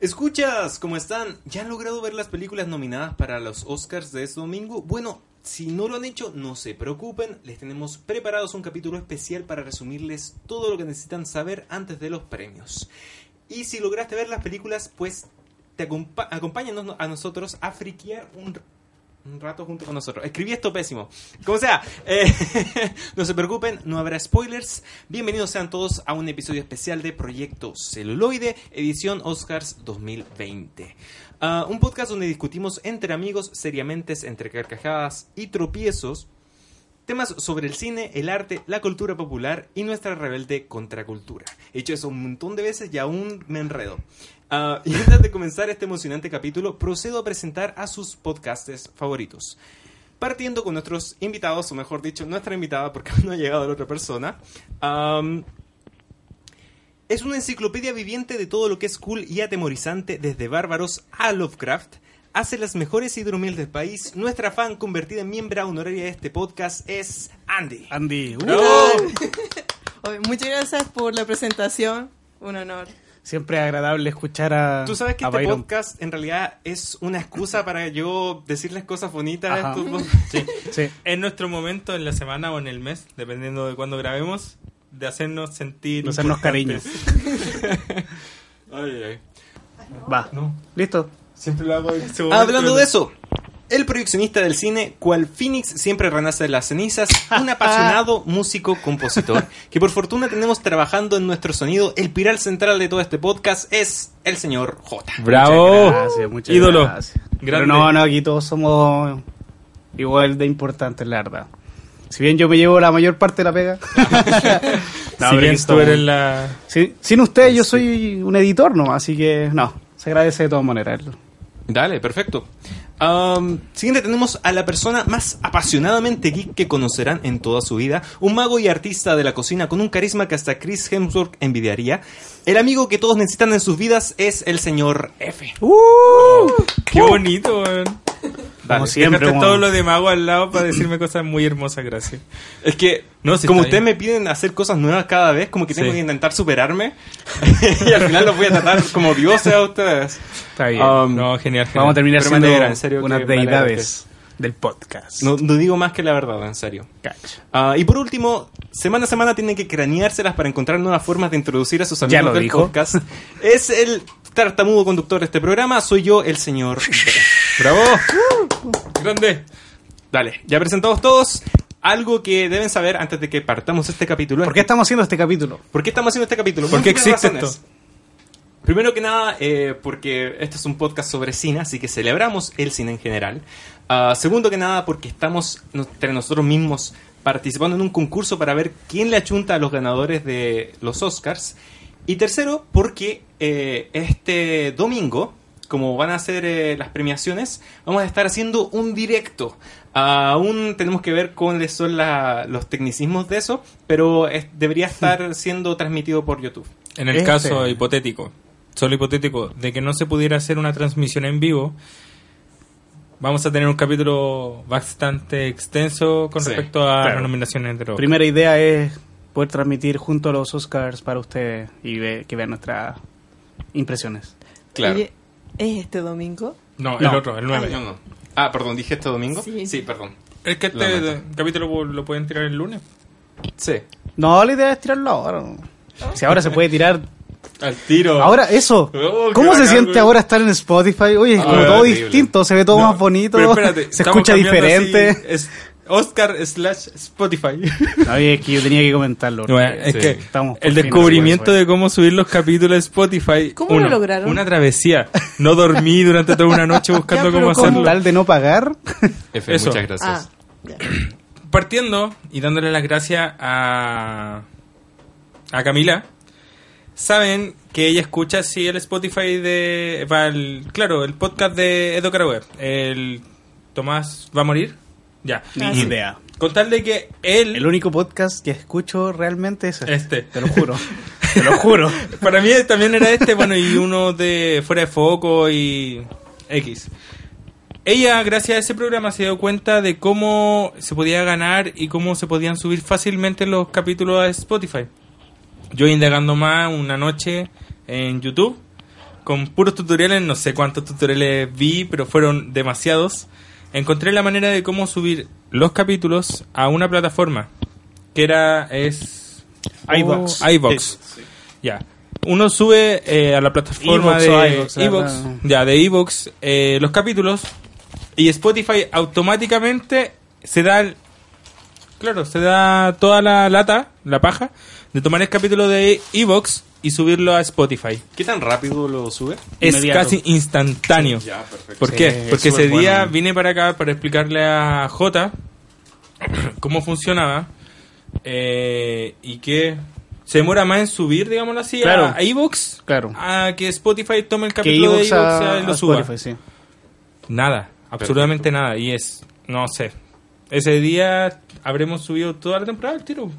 Escuchas, ¿cómo están? ¿Ya han logrado ver las películas nominadas para los Oscars de este domingo? Bueno, si no lo han hecho, no se preocupen, les tenemos preparados un capítulo especial para resumirles todo lo que necesitan saber antes de los premios. Y si lograste ver las películas, pues te acompa- acompáñanos a nosotros a friquear un, rato junto con nosotros. Escribí esto pésimo. Como sea, eh, no se preocupen, no habrá spoilers. Bienvenidos sean todos a un episodio especial de Proyecto Celuloide, edición Oscars 2020. Ah, un podcast donde discutimos entre amigos, seriamente, entre carcajadas y tropiezos, temas sobre el cine, el arte, la cultura popular y nuestra rebelde contracultura. He hecho eso un montón de veces y aún me enredo. Ah, y antes de comenzar este emocionante capítulo, procedo a presentar a sus podcastes favoritos. Partiendo con nuestros invitados, o mejor dicho, nuestra invitada, porque no ha llegado la otra persona. Es una enciclopedia viviente de todo lo que es cool y atemorizante, desde bárbaros a Lovecraft. Hace las mejores hidromiel del país. Nuestra fan convertida en miembro honoraria de este podcast es Andy. Andy. uh, Oye, Muchas gracias por la presentación. Un honor. siempre agradable escuchar a. Tú sabes que este Byron. podcast en realidad es una excusa para yo decirles cosas bonitas a Ajá. estos. Sí. Sí. Es nuestro momento en la semana o en el mes, dependiendo de cuándo grabemos, de hacernos sentir. De hacernos importantes. Ay, ay. Va. ¿Listo? Siempre lo hago momento. Ah, Hablando de eso, el proyeccionista del cine, cual Phoenix siempre renace de las cenizas, un apasionado músico compositor, que por fortuna tenemos trabajando en nuestro sonido, el pilar central de todo este podcast es el señor J. ¡Bravo! Gracias, muchas Ídolo. gracias. Pero no, no, aquí todos somos igual de importantes, la verdad. Si bien yo me llevo la mayor parte de la pega. No, si bien tú estamos. eres la. Sí, sin ustedes yo soy un editor nomás, así que no, se agradece de todas maneras. Dale, perfecto. Am, siguiente tenemos a la persona más apasionadamente geek que conocerán en toda su vida, un mago y artista de la cocina con un carisma que hasta Chris Hemsworth envidiaría. El amigo que todos necesitan en sus vidas es el señor F. ¡Qué bonito, weón! Como Dale. siempre, Dejaste como- todo lo de mago al lado para decirme cosas muy hermosas, gracias. Es que, No, sí como ustedes me piden hacer cosas nuevas cada vez, como que tengo Sí. que intentar superarme. y al final los voy a tratar como dioses a ustedes. Está bien. Um, No, genial, genial. Vamos a terminar pero siendo en serio, unas deidades del podcast. No, no digo más que la verdad, en serio. Ah, y por último, semana a semana tienen que craneárselas para encontrar nuevas formas de introducir a sus Ya amigos lo del dijo. podcast. Es el tartamudo conductor de este programa, soy yo, el señor. ¡Bravo! ¡Grande! Dale, ya presentados todos. Algo que deben saber antes de que partamos este capítulo. ¿Por qué estamos haciendo este capítulo? ¿Por qué estamos haciendo este capítulo? ¿Por qué existe razones. Primero que nada, eh, porque este es un podcast sobre cine, así que celebramos el cine en general. Ah, segundo que nada, porque estamos entre nosotros mismos participando en un concurso para ver quién le achunta a los ganadores de los Oscars. Y tercero, porque eh, este domingo, como van a ser eh, las premiaciones, vamos a estar haciendo un directo. Aún tenemos que ver cuáles son la- los tecnicismos de eso, pero es- debería estar siendo transmitido por YouTube. En el Este. caso hipotético, solo hipotético, de que no se pudiera hacer una transmisión en vivo, vamos a tener un capítulo bastante extenso con Sí, respecto a claro. las nominaciones de los Primera idea es poder transmitir junto a los Oscars para ustedes y ve- que vean nuestras impresiones. Claro. Oye, ¿Es este domingo? No, No. el otro, el 9. No, no. Ah, perdón, dije este domingo. Sí. perdón. Es que este capítulo lo pueden tirar el lunes. Sí. No, la idea es tirarlo ahora. Si ahora se puede tirar. Al tiro. Ahora, eso. Oh, ¿Cómo se bacán, siente güey. ahora estar en Spotify? Oye, es Ah, como todo horrible. distinto, se ve todo No, más bonito, pero espérate, se escucha diferente. así, es- Oscar slash Spotify. Oye, es que yo tenía que comentarlo. Bueno, es Sí. que Estamos el descubrimiento en de cómo subir los capítulos de Spotify. ¿Cómo lo lograron? Una travesía. No dormí durante toda una noche buscando Ya, cómo hacerlo. tal de no pagar, F, Eso. muchas gracias. Ah, partiendo y dándole las gracias a, a Camila, saben que ella escucha sí el Spotify de. el- claro, el podcast de Edo Caraweb. El Tomás va a morir. Ya. ni Ah, sí. idea. Con tal de que él. El único podcast que escucho realmente es este. Este. Te lo juro. Te lo juro. Para mí también era este, bueno, y uno de Fuera de Foco y X. Ella, gracias a ese programa, se dio cuenta de cómo se podía ganar y cómo se podían subir fácilmente los capítulos a Spotify. Yo indagando más una noche en YouTube con puros tutoriales, no sé cuántos tutoriales vi, pero fueron demasiados. Encontré la manera de cómo subir los capítulos a una plataforma que era es iVoox. Oh. Ya. Uno sube eh, a la plataforma iVoox o de verdad. ya de iVoox eh, los capítulos y Spotify automáticamente se da el- claro, se da toda la lata, la paja de tomar el capítulo de iVoox y subirlo a Spotify. ¿Qué tan rápido lo sube? Es Inmediato. casi instantáneo. Ya, perfecto. ¿Por Sí, qué? Porque ese día bueno. vine para acá para explicarle a Jota cómo funcionaba eh, y que se demora más en subir, digámoslo así, Claro. a, a iVoox Claro. a que Spotify tome el Que capítulo de a, y lo a suba. Spotify, sí. Nada, absolutamente nada. Y es, no sé, ese día habremos subido toda la temporada al tiro.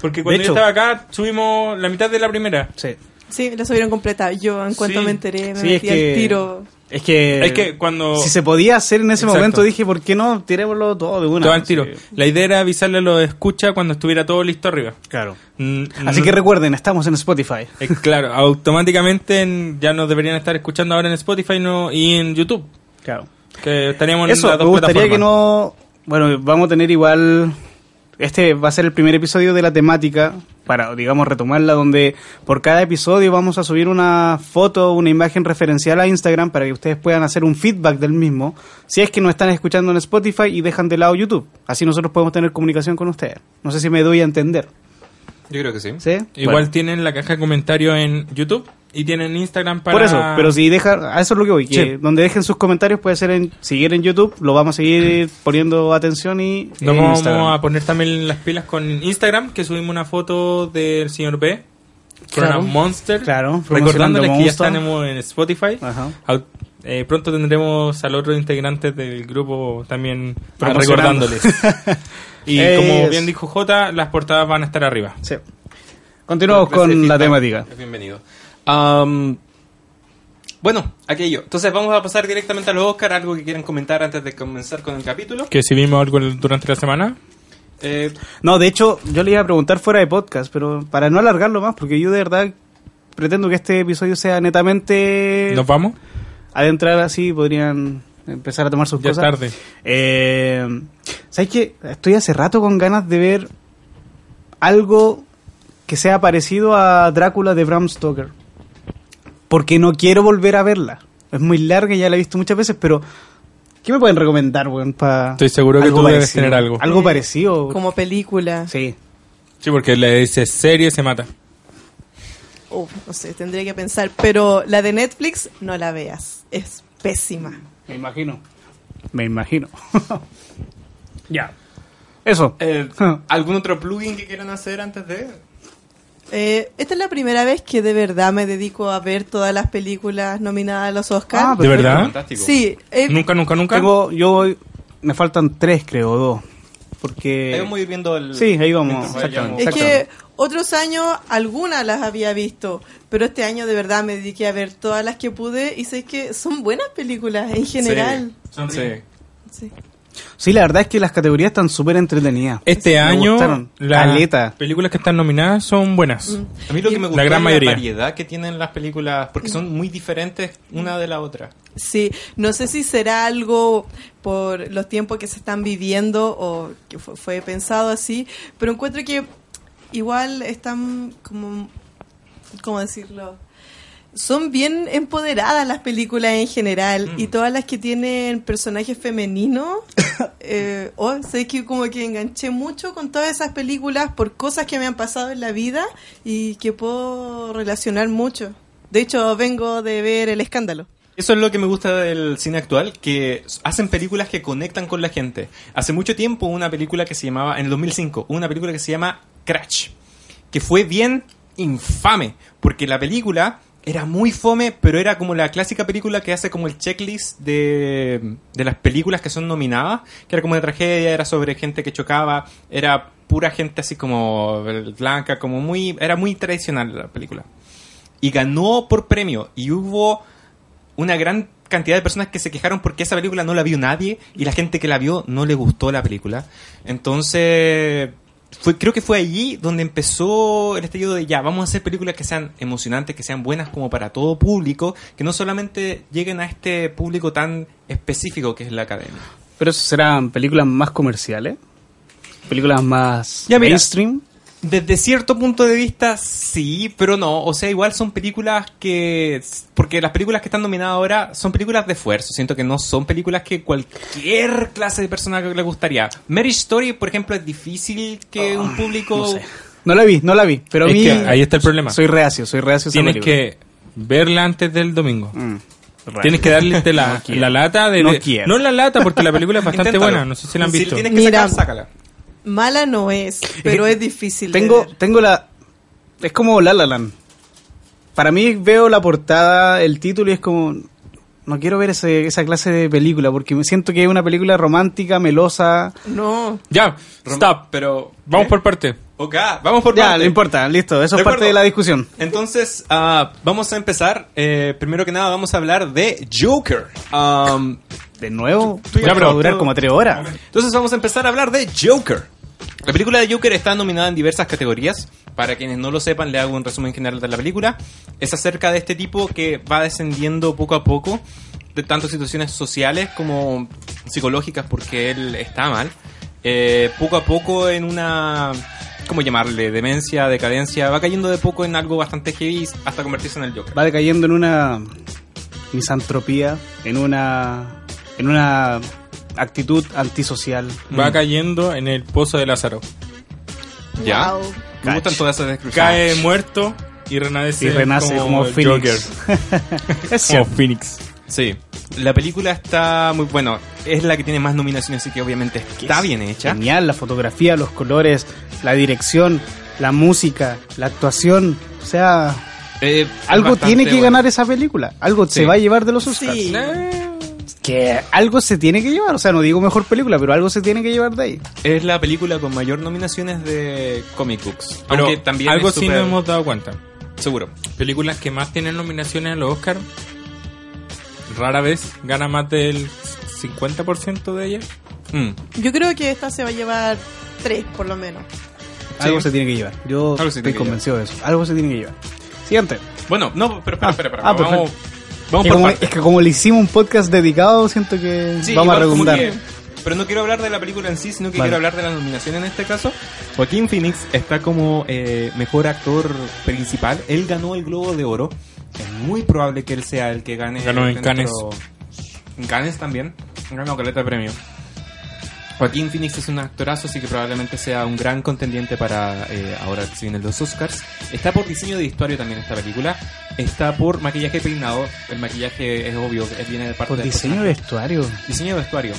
Porque cuando yo estaba acá, subimos la mitad de la primera. Sí. Sí, la subieron completa. Yo, en cuanto Sí. me enteré, me Sí, es metí al que- tiro. Es que, Es que cuando... si se podía hacer en ese Exacto. momento, dije, ¿por qué no? Tirémoslo todo de una. todo al tiro. Sí. La idea era avisarle a los escucha cuando estuviera todo listo arriba. Claro. Mm, Así no- que recuerden, estamos en Spotify. eh, claro, automáticamente en- ya nos deberían estar escuchando ahora en Spotify no, y en YouTube. Claro. Que estaríamos en Eso, las me dos gustaría que no... Bueno, vamos a tener igual... Este va a ser el primer episodio de la temática, para, digamos, retomarla, donde por cada episodio vamos a subir una foto, una imagen referencial a Instagram para que ustedes puedan hacer un feedback del mismo, si es que nos están escuchando en Spotify y dejan de lado YouTube. Así nosotros podemos tener comunicación con ustedes. No sé si me doy a entender. Yo creo que sí. ¿Sí? Igual Bueno. tienen la caja de comentarios en YouTube y tienen Instagram para... Por eso, pero si dejan, a eso es lo que voy, que Sí. donde dejen sus comentarios puede ser en, seguir en YouTube, lo vamos a seguir poniendo atención y Nos vamos Instagram. a poner también las pilas con Instagram, que subimos una foto del señor B, con Claro. Monster. Claro, Recordándoles que ya estamos en Spotify. Ajá. Eh, pronto tendremos al otro integrante del grupo también recordándoles. y como bien dijo J, las portadas van a estar arriba. Sí. Continuamos con la temática. Bienvenido. Am, bueno, aquello. Entonces vamos a pasar directamente a los Oscar. ¿Algo que quieran comentar antes de comenzar con el capítulo? Que si vimos algo el- durante la semana. Eh, No, de hecho, yo le iba a preguntar fuera de podcast, pero para no alargarlo más, porque yo de verdad pretendo que este episodio sea netamente ¿Nos vamos? adentrar así, podrían empezar a tomar sus Ya es cosas. tarde. Eh, ¿Sabes qué? Estoy hace rato con ganas de ver algo que sea parecido a Drácula de Bram Stoker. Porque no quiero volver a verla. Es muy larga, ya la he visto muchas veces, pero ¿qué me pueden recomendar, weón? pa- Estoy seguro que algo tú debes parecido? tener algo. Algo Eh, parecido. Como película. Sí. Sí, porque le dices serie se mata. Uf, no sé, tendría que pensar. Pero la de Netflix, no la veas. Es pésima. Me imagino. Me imagino. ya. Eso. eh, ¿Algún otro plugin que quieran hacer antes de...? Eh, esta es la primera vez que de verdad me dedico a ver todas las películas nominadas a los Oscars. Ah, ¿De verdad? Fantástico. sí, eh, Nunca, nunca, nunca. Tengo, yo me faltan tres, creo, dos. Porque... Ahí vamos a ir viendo el... Sí, ahí vamos, exactamente. es que otros años algunas las había visto, pero este año de verdad me dediqué a ver todas las que pude y sé que son buenas películas en general. Sí. Sí. Sí, la verdad es que las categorías están súper entretenidas. Este Me año las Caleta. películas que están nominadas son buenas. A mí lo que me La gusta gran es mayoría. la variedad que tienen las películas, porque son muy diferentes una de la otra. Sí, no sé si será algo por los tiempos que se están viviendo o que fue, fue pensado así, pero encuentro que igual están como, ¿cómo decirlo? Son bien empoderadas las películas en general Mm. y todas las que tienen personajes femeninos. eh, oh, sé que como que enganché mucho con todas esas películas por cosas que me han pasado en la vida y que puedo relacionar mucho. De hecho, vengo de ver El Escándalo. Eso es lo que me gusta del cine actual, que hacen películas que conectan con la gente. Hace mucho tiempo una película que se llamaba, en el 2005, una película que se llama Crash, que fue bien infame, porque la película era muy fome, pero era como la clásica película que hace como el checklist de, de las películas que son nominadas, que era como de tragedia, era sobre gente que chocaba, era pura gente así como blanca, como muy, era muy tradicional la película. Y ganó por premio, y hubo una gran cantidad de personas que se quejaron porque esa película no la vio nadie y la gente que la vio no le gustó la película. Entonces, fue, creo que fue allí donde empezó el estallido de ya, vamos a hacer películas que sean emocionantes, que sean buenas como para todo público, que no solamente lleguen a este público tan específico que es la academia. Pero eso serán películas más comerciales, películas más Ya, mira. mainstream. Desde cierto punto de vista, sí, pero no. O sea, igual son películas que... Porque las películas que están nominadas ahora son películas de esfuerzo. Siento que no son películas que cualquier clase de persona le gustaría. Marriage Story, por ejemplo, es difícil que un público... No sé. No la vi, no la vi, pero a Es mí que ahí está el problema. soy reacio, soy reacio a Tienes que verla antes del domingo. Mm. Tienes que darle la, No la lata de... No de- quiero. no la lata, porque la película es bastante Inténtalo. buena. No sé si la han Si visto. tienes que Mira. sacar, sácala. Mala no es, pero es difícil. de Tengo, ver. tengo la. Es como La La Land. Para mí veo la portada, el título y es como. No quiero ver ese- esa clase de película porque me siento que es una película romántica, melosa. No. Ya, stop. Pero... Vamos ¿eh? por parte. Ok, vamos por Ya, parte. no importa, listo, eso De es parte acuerdo. de la discusión. Entonces, ah, vamos a empezar. Eh, primero que nada, vamos a hablar de Joker. Um, De nuevo, ya ya va a durar como tres horas. Entonces vamos a empezar a hablar de Joker. La película de Joker está nominada en diversas categorías. Para quienes no lo sepan, le hago un resumen general de la película. Es acerca de este tipo que va descendiendo poco a poco de tanto situaciones sociales como psicológicas porque él está mal. Eh, poco a poco en una... ¿Cómo llamarle? Demencia, decadencia. Va cayendo de poco en algo bastante heavy hasta convertirse en el Joker. Va decayendo en una misantropía, en una. en una actitud antisocial. Va Mm. cayendo en el pozo de Lázaro. ¿Ya? Wow. Me gustan todas esas descripciones. Cae muerto y renace, Y renace como, Phoenix. Joker. es Como. Phoenix. Sí, la película está muy bueno. Es la que tiene más nominaciones, así que obviamente está Es bien hecha. Genial, la fotografía, los colores, la dirección, la música, la actuación. O sea, Eh, algo tiene que ganar esa película. Algo Sí. se va a llevar de los Oscars. Sí. Que algo se tiene que llevar. O sea, no digo mejor película, pero algo se tiene que llevar de ahí. Es la película con mayor nominaciones de comic books. Pero Aunque también algo sí súper- nos hemos dado cuenta. Seguro. Películas que más tienen nominaciones a los Oscar rara vez gana más del 50% de ellas. Mm. Yo creo que esta se va a llevar tres, por lo menos. Algo se tiene que llevar. Yo Algo se estoy tiene que convencido de eso. Algo se tiene que llevar. Siguiente. Bueno, no, pero espera, Ah, espera, espera. ah, vamos, perfecto. Vamos Es por como, partes. es que como le hicimos un podcast dedicado, siento que Sí, vamos a redundar. que- pero no quiero hablar de la película en sí, sino que Vale. quiero hablar de la nominación en este caso. Joaquín Phoenix está como eh, mejor actor principal. Él ganó el Globo de Oro. Es muy probable que él sea el que gane. Ganó en Cannes. En Cannes también. Ganó caleta de premio. Joaquín Phoenix es un actorazo, así que probablemente sea un gran contendiente para eh, ahora que se vienen los Oscars. Está por diseño de vestuario también esta película. Está por maquillaje y peinado. El maquillaje es obvio, es- viene de parte Por del diseño de vestuario. Diseño de vestuario.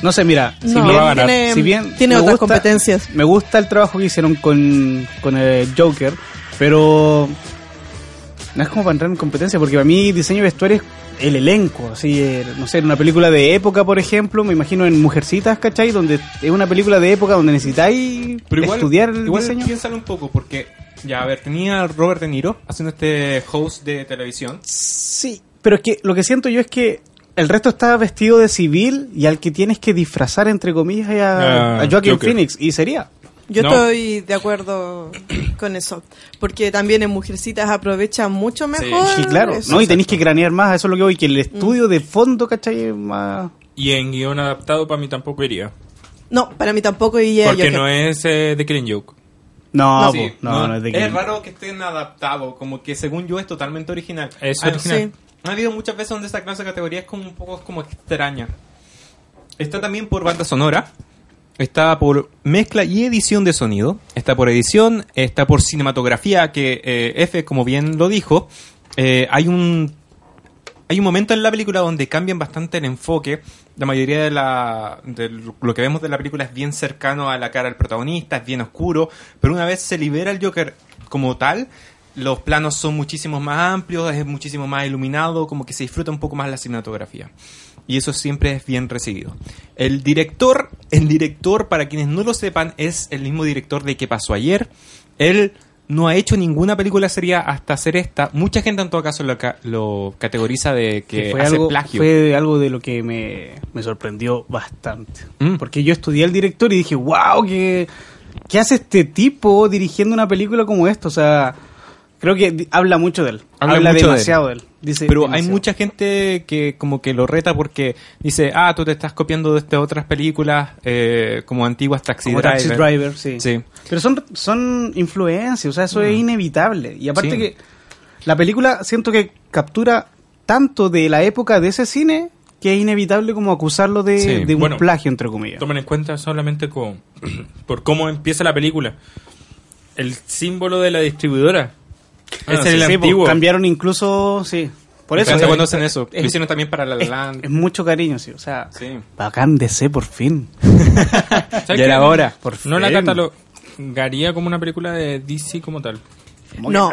No sé, mira, si No, bien, tiene, si bien tiene otras gusta- competencias. me gusta el trabajo que hicieron con, con el Joker, pero no es como para entrar en competencia, porque para mí diseño de vestuario es el elenco, así, eh, no sé, en una película de época, por ejemplo, me imagino en Mujercitas, ¿cachai? Donde es una película de época donde necesitáis Pero igual, estudiar el igual diseño. piénsalo un poco, porque, ya, a ver, tenía a Robert De Niro haciendo este host de televisión. Sí, pero es que lo que siento yo es que el resto está vestido de civil y al que tienes que disfrazar, entre comillas, a, Ah, a Joaquin Joker. Phoenix, y sería. Yo No. estoy de acuerdo con eso. Porque también en Mujercitas aprovechan mucho mejor. Sí, claro, eso. ¿no? Y tenéis que cranear más, eso es lo que voy, que el estudio de fondo, ¿cachai? Es más... Y en guion adaptado para mí tampoco iría. No, para mí tampoco. Ya Porque no es eh, The Killing Joke. No, Sí, po, no, no, es de es raro que estén adaptados, como que según yo es totalmente original. Es original. Ha habido muchas veces donde esta clase de categoría es como un poco como extraña. Está también por banda sonora, está por mezcla y edición de sonido, está por edición, está por cinematografía, que eh, F, como bien lo dijo, eh, hay un hay un momento en la película donde cambian bastante el enfoque. La mayoría de, la, de lo que vemos de la película es bien cercano a la cara del protagonista, es bien oscuro, pero una vez se libera el Joker como tal, los planos son muchísimo más amplios, es muchísimo más iluminado, como que se disfruta un poco más la cinematografía. Y eso siempre es bien recibido. El director, el director, para quienes no lo sepan, es el mismo director de ¿Qué pasó ayer? Él no ha hecho ninguna película seria hasta hacer esta. Mucha gente en todo caso lo, ca- lo categoriza de que, que fue hace algo, plagio. fue algo de lo que me, me sorprendió bastante. Mm. Porque yo estudié al director y dije, wow, ¿qué, ¿qué hace este tipo dirigiendo una película como esta? O sea, creo que habla mucho de él. Habla Habla, mucho de demasiado de él. Dice Pero hay mucha gente que como que lo reta porque dice, ah, tú te estás copiando de estas otras películas eh, como antiguas Taxi Como Driver. Taxi Driver, sí. Sí. Pero son, son influencias, o sea, eso es inevitable. Y aparte Sí. que la película siento que captura tanto de la época de ese cine que es inevitable como acusarlo de, Sí. de un Bueno, plagio, entre comillas. Tomen en cuenta solamente con, por cómo empieza la película. El símbolo de la distribuidora. Ah, es sí, el Sí, antiguo. cambiaron incluso, sí. Por eso es, cuando hacen eso. es- lo hicieron también para La La es- Land. es mucho cariño, sí. O sea, Sí. bacán DC por fin. ¿Sabes Ya era hora. Por No la fin. catalogaría como una película de DC como tal. ¿Cómo que No.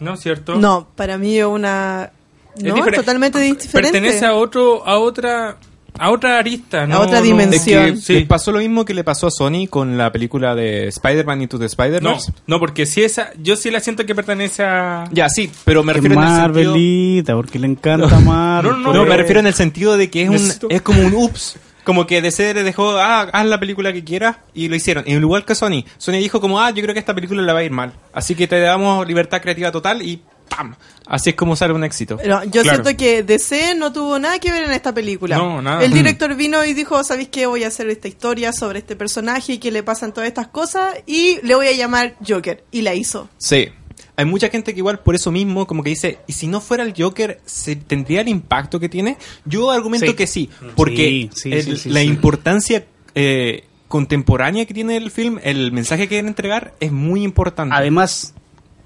¿No es cierto? No, para mí es una... Es No, diferente. totalmente diferente. Pertenece a otro, a otra, a otra arista, ¿no? otra no- dimensión. Es que Sí. les pasó lo mismo que le pasó a Sony con la película de Spider-Man Into the No, Spider-Verse. no, porque si esa, yo sí la siento que pertenece a. Ya, sí, pero me Que refiero en el sentido... Marvelita, porque le encanta Marvel. No, no, No, pero- me refiero en el sentido de que es, un, es como un ups. Como que DC le dejó, ah, haz la película que quieras y lo hicieron. Y igual que Sony. Sony dijo como, ah, yo creo que esta película le va a ir mal. Así que te damos libertad creativa total y ¡pam! Así es como sale un éxito. Pero yo Claro. siento que DC no tuvo nada que ver en esta película. No, nada. El Mm. director vino y dijo, ¿sabéis qué? Voy a hacer esta historia sobre este personaje y que le pasan todas estas cosas y le voy a llamar Joker. Y la hizo. Sí. Hay mucha gente que igual por eso mismo como que dice, ¿y si no fuera el Joker, ¿se tendría el impacto que tiene? Yo argumento Sí. que sí, porque Sí, sí, el- sí, sí, la sí. importancia eh, contemporánea que tiene el film, el mensaje que quieren entregar, es muy importante. Además,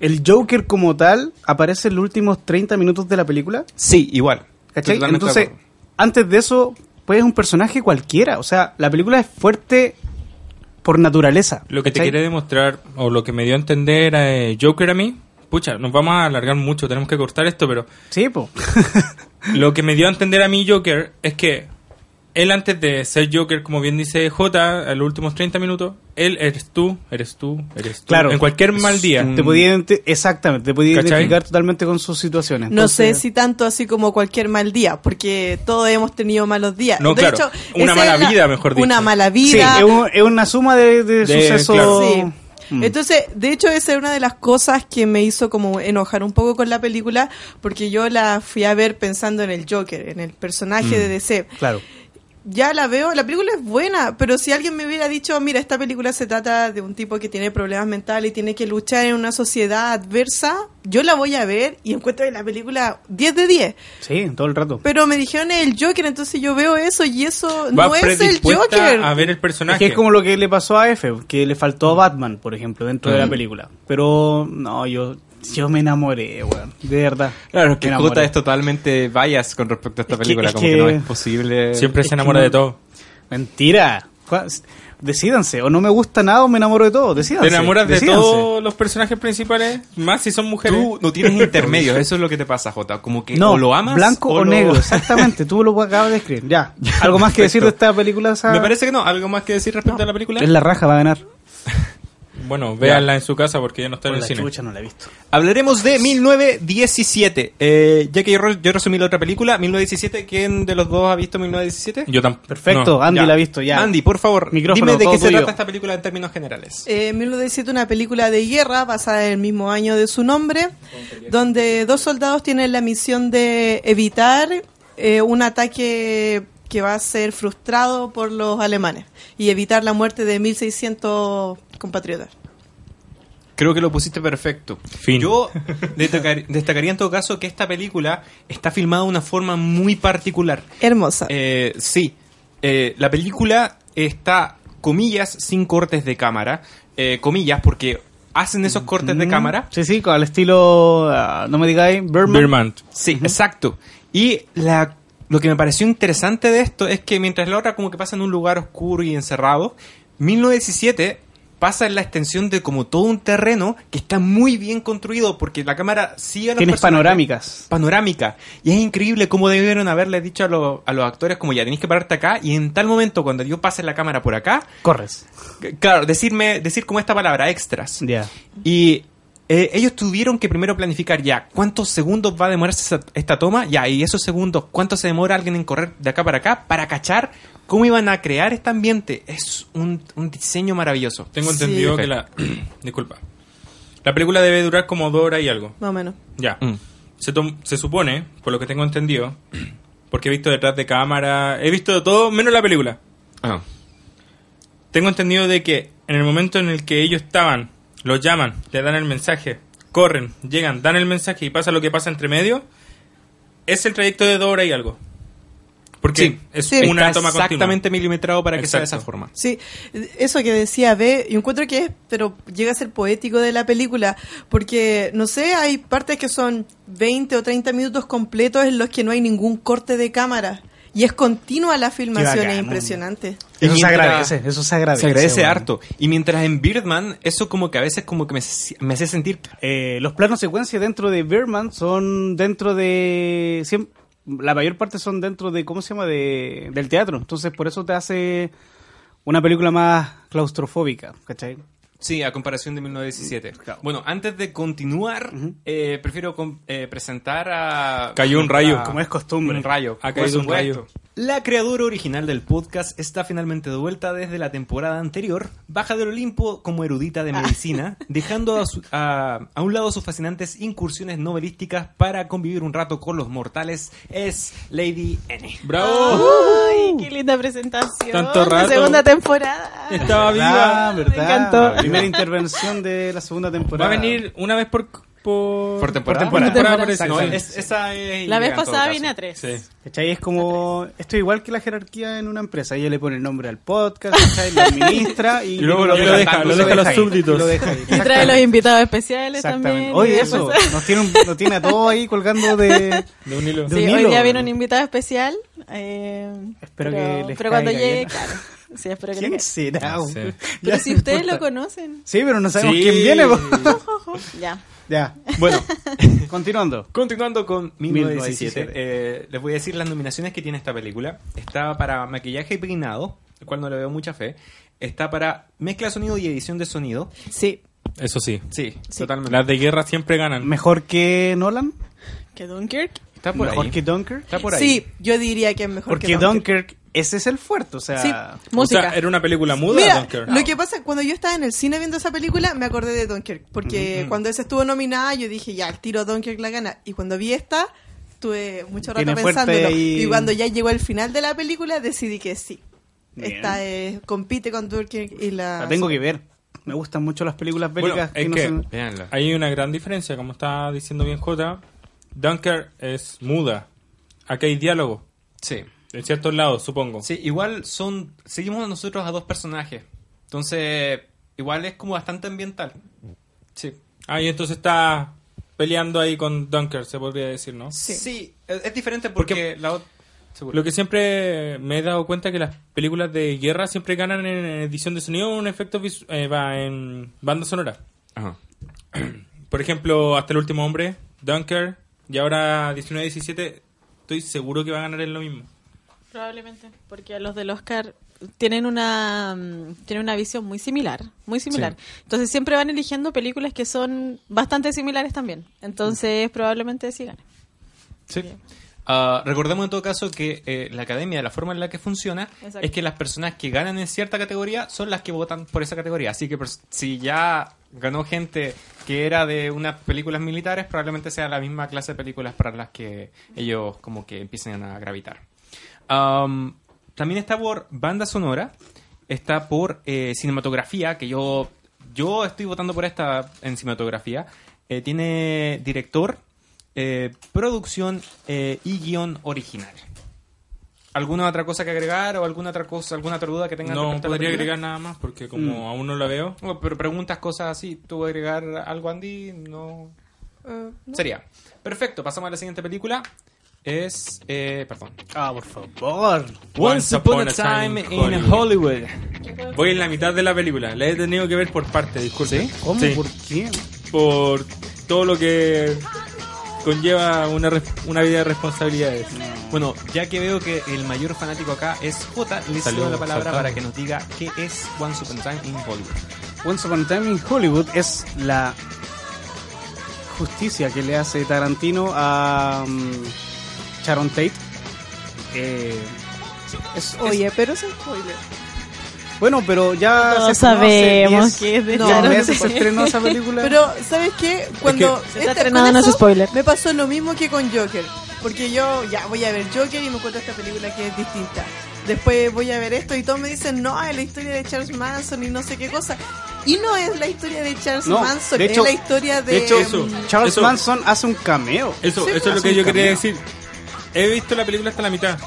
el Joker como tal aparece en los últimos 30 minutos de la película. sí, igual. ¿Cachai? Entonces, antes de eso, pues es un personaje cualquiera. O sea, la película es fuerte por naturaleza. Lo que te quiere demostrar, o lo que me dio a entender eh, Joker a mí, pucha, nos vamos a alargar mucho, tenemos que cortar esto, pero Sí, po. lo que me dio a entender a mí Joker es que él antes de ser Joker, como bien dice J, en los últimos 30 minutos, él eres tú, eres tú, eres tú. Claro. En cualquier mal día. te podía exactamente, te podía ¿Cachai? identificar totalmente con sus situaciones. No sé si tanto así como cualquier mal día, porque todos hemos tenido malos días. No, de claro. hecho, Una mala la- vida, mejor dicho. Una mala Sí, vida. es, un- es una suma de, de De- sucesos. claro. Sí. Mm. Entonces, de hecho, esa es una de las cosas que me hizo como enojar un poco con la película, porque yo la fui a ver pensando en el Joker, en el personaje de DC. Claro. Ya la veo, la película es buena, pero si alguien me hubiera dicho, mira, esta película se trata de un tipo que tiene problemas mentales y tiene que luchar en una sociedad adversa, yo la voy a ver y encuentro la película 10 de 10. Sí, todo el rato. Pero me dijeron el Joker, entonces yo veo eso y eso Va no es el Joker. a ver el Es personaje. que es como lo que le pasó a F, que le faltó a Batman, por ejemplo, dentro de la Mm. película. Pero no, yo yo me enamoré, weón. De verdad. Claro, que. Jota es totalmente bias con respecto a esta Es que- película, es como que, que- no es posible. Siempre es se enamora no- de todo. Mentira. Decídanse, o no me gusta nada o me enamoro de todo. Decídanse. Te enamoras de todos los personajes principales, más si son mujeres. Tú no tienes intermedios, eso es lo que te pasa, Jota. Como que No, o lo amas blanco o, negro, exactamente. Tú lo acabas de escribir. Ya. ¿Algo más que decir de esta película? esa? Me parece que no. ¿Algo más que decir respecto a la película? Es la raja, va a ganar. Bueno, véanla en su casa porque ya no está en el la cine. chucha no la he visto. Hablaremos de 1917. Eh, ya que yo, re- yo resumí la otra película, 1917, ¿quién de los dos ha visto 1917? Yo tampoco. Perfecto, Andy Ya. la ha visto ya. Andy, por favor, Micrófono, dime de todo qué se tuyo. trata esta película en términos generales. Eh, 1917, una película de guerra basada en el mismo año de su nombre, donde dos soldados tienen la misión de evitar eh, un ataque que va a ser frustrado por los alemanes y evitar la muerte de 1.600 compatriotas. Creo que lo pusiste perfecto. Fin. Yo destacar- destacaría en todo caso que esta película está filmada de una forma muy particular. Hermosa. Eh, sí, Eh, la película está, comillas, sin cortes de cámara. Eh, comillas, porque hacen esos cortes de cámara. Sí, sí, al estilo, ah, no me digáis, Berman. Berman. Sí, exacto. Y la, lo que me pareció interesante de esto es que mientras la otra como que pasa en un lugar oscuro y encerrado, 1917 pasa en la extensión de como todo un terreno que está muy bien construido porque la cámara sigue a los Tienes panorámicas. Panorámica. Y es increíble cómo debieron haberle dicho a, los- a los actores como ya tenéis que pararte acá y en tal momento cuando yo pase la cámara por acá, Corres. claro, decirme, decir como esta palabra, extras. Ya. Y eh, ellos tuvieron que primero planificar ya cuántos segundos va a demorarse esa- esta toma, ya, y esos segundos, cuánto se demora alguien en correr de acá para acá, para cachar cómo iban a crear este ambiente. Es un, un diseño maravilloso. Tengo Sí. entendido que la... Disculpa. La película debe durar como dos horas y algo. Más o menos. Ya. Mm. Se, tom- se supone, por lo que tengo entendido, porque he visto detrás de cámara, he visto todo menos la película. Ah. Tengo entendido de que en el momento en el que ellos estaban, los llaman, le dan el mensaje, corren, llegan, dan el mensaje y pasa lo que pasa entre medio, es el trayecto de dos horas y algo. Porque Sí, es sí. una Está toma exactamente milimetrado para que sea de esa forma. Sí, eso que decía B, yo encuentro que es, pero llega a ser poético de la película, porque, no sé, hay partes que son 20 o 30 minutos completos en los que no hay ningún corte de cámara. Y es continua la filmación, es impresionante. Eso se agradece, eso se agradece. Se agradece harto. Y mientras en Birdman, eso como que a veces como que me, me hace sentir... Eh, los planos secuencia dentro de Berman son dentro de... la mayor parte son dentro de, ¿cómo se llama? De, del teatro. Entonces, por eso te hace una película más claustrofóbica, ¿cachai? Sí, a comparación de 1917. Claro. Bueno, antes de continuar, eh, prefiero com- eh, presentar a... Cayó un rayo. a- Como es costumbre. Un rayo. Ha caído un rayo. La creadora original del podcast está finalmente de vuelta desde la temporada anterior, baja del Olimpo como erudita de medicina, dejando a, su- a- a un lado sus fascinantes incursiones novelísticas para convivir un rato con los mortales. Es Lady N. ¡Bravo! Ay, qué linda presentación. Tanto rato. La segunda temporada. Estaba viva. ¿verdad? Me encantó. Primera intervención de la segunda Va temporada. a venir una vez por... Por, Por temporada. Por temporada. No, Sí. es- esa es La vez pasada vine a tres. Sí. ¿Cachai? Es como. Esto es igual que la jerarquía en una empresa. Ella le pone el nombre al podcast, ¿cachai? Lo administra y, Y luego lo- lo deja- lo deja a los ahí, súbditos. lo deja ahí. Y trae los invitados especiales también. Oye, eso, nos tiene, un- nos tiene a todos ahí colgando de... De un hilo. de Sí, un hoy hilo. día viene un invitado especial. eh, Espero pero, que les Pero cuando caiga llegue, bien. claro. Sí, espero que ¿Quién será? Sí. güey? Pero Ya si no ustedes importa. lo conocen. Sí, pero no sabemos Sí. quién viene. Ya. ya, Bueno, continuando. Continuando con 1917, 1917. eh, les voy a decir las nominaciones que tiene esta película. Está para maquillaje y peinado, el cual no le veo mucha fe. Está para mezcla de sonido y edición de sonido. Sí. Eso sí. Sí, totalmente. Las de guerra siempre ganan. ¿Mejor que Nolan? Que Dunkirk. Está por ¿Mejor ahí. que Dunkirk? Está por ahí. Sí, yo diría que es mejor Porque que Dunkirk, ese es el fuerte, o sea... Sí. O Música. sea, era una película muda, Mira, Dunkirk? lo que pasa, cuando yo estaba en el cine viendo esa película, me acordé de Dunkirk. Porque cuando esa estuvo nominada, yo dije, ya, el tiro Dunkirk la gana. Y cuando vi esta, tuve mucho rato pensándolo. Y cuando ya llegó el final de la película, decidí que sí. Bien. Esta eh, compite con Dunkirk y la... La tengo que ver. Me gustan mucho las películas Bueno, bélicas es no que son- Véanla. hay una gran diferencia, como está diciendo bien J. Dunker es muda. Aquí hay diálogo. Sí. En ciertos lados, supongo. Sí, igual son. Seguimos nosotros a dos personajes. Entonces, igual es como bastante ambiental. Sí. Ah, y entonces está peleando ahí con Dunker, se podría decir, ¿no? Sí, es, es diferente porque, la otra. Lo que siempre me he dado cuenta que las películas de guerra siempre ganan en edición de sonido un efecto visu- eh, va en banda sonora. Ajá. Por ejemplo, Hasta el último hombre, Dunker y ahora 19-17, estoy seguro que va a ganar en lo mismo. Probablemente. Porque los del Oscar tienen una mm, tienen una visión muy similar, muy similar. Entonces siempre van eligiendo películas que son bastante similares también. Entonces probablemente sí gane. Sí. Ah, recordemos en todo caso que eh, la academia, la forma en la que funciona, Exacto. es que las personas que ganan en cierta categoría son las que votan por esa categoría. Así que si ya ganó gente que era de unas películas militares, probablemente sea la misma clase de películas para las que ellos como que empiecen a gravitar. Am, también está por banda sonora, está por eh, cinematografía, que yo yo estoy votando por esta en cinematografía. Eh, tiene director, eh, producción eh, y guion original. ¿Alguna otra cosa que agregar o alguna otra cosa, alguna otra duda que tengan? No podría agregar nada más porque como Mm. aún no la veo. Oh, pero preguntas cosas así. ¿Tú agregar algo, Andy? No. No. Sería. Perfecto, pasamos a la siguiente película. Es. Eh, perdón. Ah, por favor. Once Upon a Time in Hollywood. Voy en la mitad de la película. La he tenido que ver por parte, disculpe. ¿Cómo? Sí. ¿Por qué? por todo lo que conlleva una, res- una vida de responsabilidades. Bueno, ya que veo que el mayor fanático acá es J, le cedo la palabra saltando. para que nos diga qué es Once Upon a Time in Hollywood. Once Upon a Time in Hollywood es la justicia que le hace Tarantino a mm, Sharon Tate. Eh, es- es- Oye, pero es spoiler. bueno, pero ya Todos se sabemos 10 que es de No, Sharon se estrenó esa película. Pero, ¿sabes qué? Cuando Se está esta- estrenando, con no es spoiler. Me pasó lo mismo que con Joker. Porque yo ya voy a ver Joker y me encuentro esta película que es distinta. Después voy a ver esto y todos me dicen, no, es la historia de Charles Manson y no sé qué cosa. Y no es la historia de Charles No, Manson, de es hecho- la historia de... de hecho, eso. mm, Charles eso- Manson hace un cameo. Eso, Sí, eso es lo hace que yo quería cameo. decir. He visto la película hasta la mitad.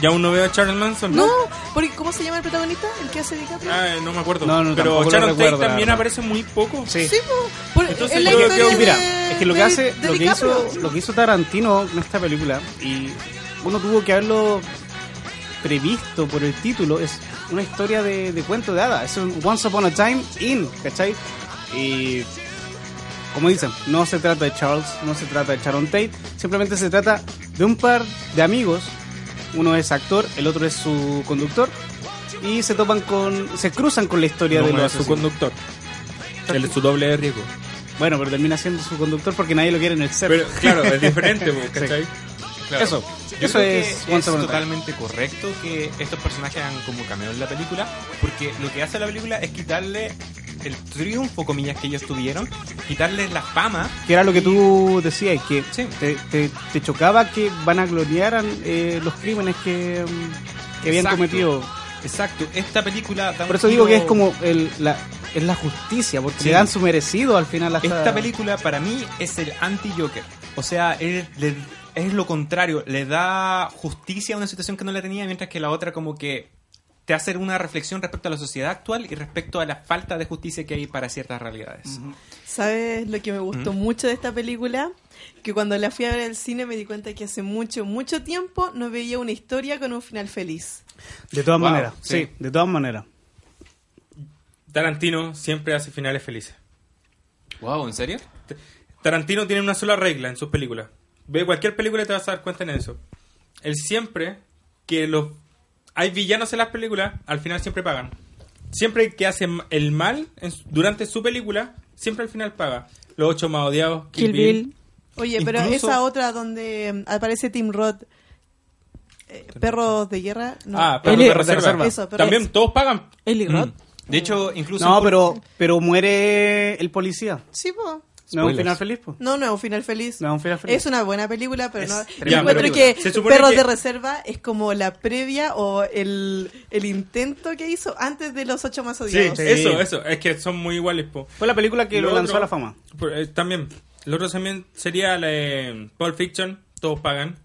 Y aún no veo a Charles Manson. No, porque ¿cómo se llama el protagonista? El que hace DiCaprio. Ah, no me acuerdo. No, no, Pero Sharon Tate también aparece muy poco. Sí. Sí, por- Entonces la yo creo que- Mira, de- es que lo que de- hace, de lo que hizo, lo que hizo Tarantino en esta película y uno tuvo que haberlo previsto por el título es una historia de, de cuento de hadas, es un Once Upon a Time in, ¿cachai? Y como dicen, no se trata de Charles, no se trata de Sharon Tate, simplemente se trata de un par de amigos, uno es actor, el otro es su conductor y se topan con, se cruzan con la historia No, de los es su conductor. Él es su doble de riesgo. Bueno, pero termina siendo su conductor porque nadie lo quiere en el set. Pero claro, es diferente, po, ¿cachai? Claro. Eso, Yo eso creo es que es totalmente correcto que estos personajes hagan como cameo en la película, porque lo que hace la película es quitarle el triunfo, comillas, que ellos tuvieron, quitarles la fama. Que era lo que tú decías, que Sí. te, te- te chocaba que van a gloriar eh, los crímenes que, mm, que habían Exacto. cometido. Exacto, esta película Por eso digo que es como el, la, es la justicia, porque Sí. le dan su merecido al final hasta... Esta película para mí es el anti-Joker. O sea, es, le- es lo contrario. Le da justicia a una situación que no la tenía, mientras que la otra como que te hace una reflexión respecto a la sociedad actual y respecto a la falta de justicia que hay para ciertas realidades. ¿Sabes lo que me gustó ¿Mm? mucho de esta película? Que cuando la fui a ver al cine me di cuenta que hace mucho, mucho tiempo no veía una historia con un final feliz. De todas Wow, maneras, sí. sí, de todas maneras. Tarantino siempre hace finales felices. Wow, ¿en serio? Tarantino tiene una sola regla en sus películas. Ve cualquier película y te vas a dar cuenta en eso. Él siempre que los hay villanos en las películas, al final siempre pagan. Siempre que hace el mal en su- durante su película, siempre al final paga. Los ocho más odiados, Kill, Kill Bill. Bill. Oye, pero esa otra donde mm, aparece Tim Roth, eh, Perros de Guerra, no. Ah, Perros Eli- de reserva. Eso, pero También es- todos pagan. Eli Roth. De hecho, incluso... No, pero, pero muere el policía. Sí, po. No es un final feliz. No, no es un final feliz. No es un final feliz. Es una buena película, pero Es no. Yo encuentro película. que Perros que- de Reserva es como la previa o el, el intento que hizo antes de los ocho más Sí, odiados. eso, eso. Es que son muy iguales, po. Fue la película que lo, Lo lanzó otro- a la fama. Por- eh, también. Lo otro también sería la de Pulp Fiction. Todos pagan.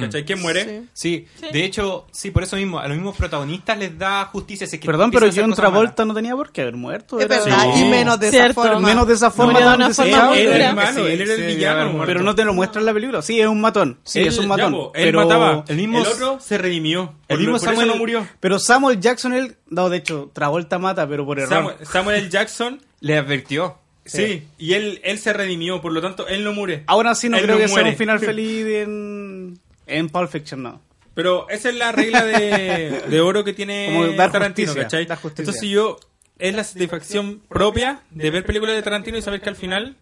¿Cachai? ¿Quién muere? Sí. Sí, Sí. de hecho, sí, por eso mismo, a los mismos protagonistas les da justicia. si es que Perdón, pero John Travolta no tenía por qué haber muerto. Es era- verdad, Sí. y menos de Cierto. esa forma. Menos de esa forma muy Él era dura. el malo, él era el Sí, villano. Pero no te lo muestra en la película. Sí, es un matón. Sí, Él- es un matón. él pero... mataba. el mismo- El otro se redimió. el mismo por eso Samuel- no murió. Pero Samuel Jackson, él... No, de hecho, Travolta mata, pero por error. Samuel, Samuel L. Jackson, Le advirtió. sí, y él, él se redimió, por lo tanto, él no muere. Ahora sí no Él creo no que sea un final feliz en, en Pulp Fiction, no. Pero esa es la regla de, de oro que tiene Como dar Tarantino, justicia, ¿cachai? dar justicia. Entonces yo, es la satisfacción propia de ver películas de Tarantino y saber que al final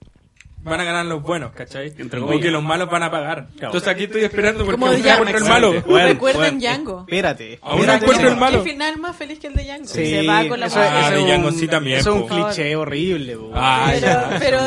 van a ganar los buenos, ¿cachai? Entre o que los malos van a pagar. Entonces aquí estoy esperando porque ya- encuentro el malo. Recuerden bueno, Django. Espérate. Aún encuentro el malo. El final más feliz que el de Django. Sí, Se va con la. Ah, eso de Django sí también, Eso es un cliché horrible. Ah, Pero, ya. pero,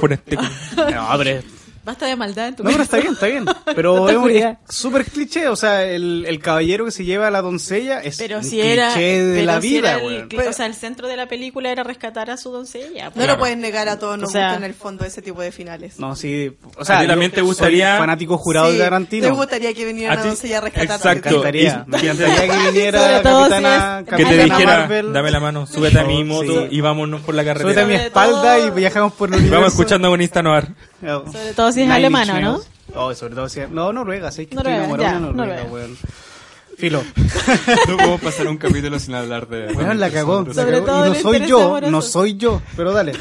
pero, este. No, pero Basta de maldad en tu No, pero está bien, está bien. Pero es súper cliché. O sea, el, el caballero que se lleva a la doncella es Pero un si era, cliché de pero la si vida, era el, o sea, el centro de la película era rescatar a su doncella. No pues. lo pueden negar a todos, nos O sea- gustan en el fondo ese tipo de finales. No, sí. O ¿A sea, ti también yo te soy gustaría- fanático jurado Sí, de Tarantino. ¿Te gustaría que viniera ¿A una ti? doncella a rescatar Me Exacto. me encantaría que viniera la capitana, es- Que te capitana dijera, Marvel. dame la mano, súbete a mi Sí. moto y vámonos por la Súbete a carretera. mi espalda y viajamos por el Y universo. vamos escuchando Bonista Noir. Sobre todo si es Nine alemana, ¿no? Oh, sobre todo si es... No, Noruega, sí, que Noruega, estoy enamorado ya, de Noruega, Noruega. weón. Filo. No podemos pasar un capítulo sin hablar de. Weón, la cagó. la Sobre cagó. todo Y no soy yo, amoroso. no soy yo, pero dale.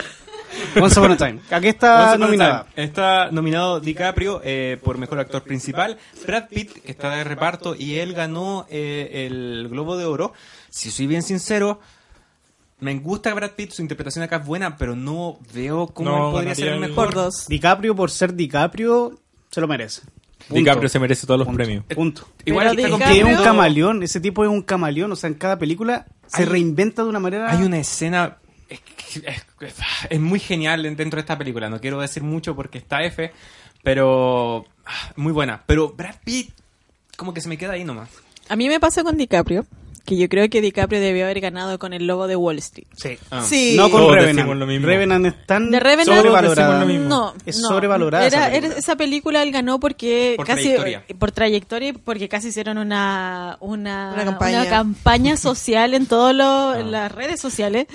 Once Upon a Time. Aquí está nominada. Está nominado DiCaprio eh, por mejor actor principal. Brad Pitt que está de reparto y él ganó eh, el Globo de Oro. Si soy bien sincero, me gusta Brad Pitt, su interpretación acá es buena, pero no veo cómo No, él podría ser el mejor. Por dos. DiCaprio, por ser DiCaprio, se lo merece. Punto. DiCaprio se merece todos los Punto. premios. Punto. Igual Pero está Que es un camaleón, ese tipo es un camaleón, o sea, en cada película se Hay- reinventa de una manera... Hay una escena. Es, que- es- es- es muy genial dentro de esta película. No quiero decir mucho porque está F, pero. ah, Muy buena. Pero Brad Pitt, como que se me queda ahí nomás. A mí me pasa con DiCaprio, que yo creo que DiCaprio debió haber ganado con el lobo de Wall Street. Sí. Ah. Sí. No con Todos Revenant. decimos lo mismo. Revenant es tan De Revenant sobrevalorada. decimos lo mismo. No, Es no. sobrevalorada Era, esa era- película. esa película él ganó porque Por casi trayectoria. por trayectoria y porque casi hicieron una una, Una campaña. una campaña social en todas Ah. las redes sociales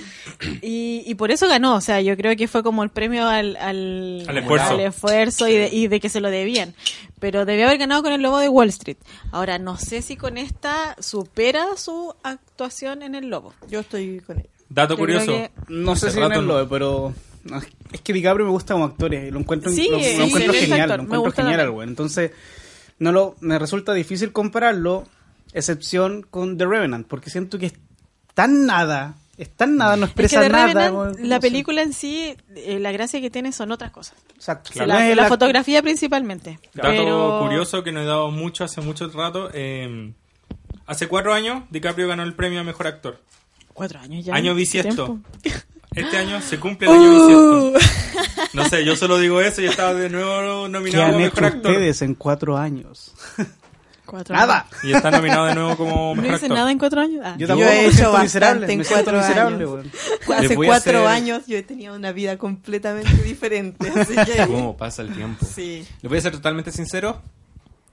y, y por eso ganó. O sea, yo creo que fue como el premio al, al, Al esfuerzo. al esfuerzo y, de, y de que se lo debían. Pero debió haber ganado con el Lobo de Wall Street. Ahora, no sé si con esta supera su actuación en el Lobo. Yo estoy con ella. Dato Yo curioso. que- No sé si en el. Loe, pero es que DiCaprio me gusta como actor, eh, lo encuentro, Sí, lo, lo sí, encuentro genial, lo encuentro genial güey. Entonces, no lo, me resulta difícil compararlo, excepción con The Revenant, porque siento que es tan nada, es tan nada, no Es que expresa de nada. Revenant, la película en sí, eh, la gracia que tiene son otras cosas. Exacto. La, No es la act- fotografía principalmente. Dato Pero- curioso que no he dado mucho hace mucho rato. eh, hace cuatro años, DiCaprio ganó el premio a mejor actor. Cuatro años ya. Año ¿Qué bisiesto. Este año se cumple el año bisiesto. No sé, yo solo digo eso y estaba de nuevo ¿Qué nominado a han mejor hecho actor. ustedes en cuatro años? Cuatro Nada. años. Y está nominado de nuevo como ¿No mejor hice actor. nada en cuatro años? Ah. Yo he hecho bastante miserable, en cuatro miserable, años. Hace cuatro hacer- años yo tenía una vida completamente diferente. Así que, ¿Cómo pasa el tiempo? sí. Les voy a ser totalmente sincero.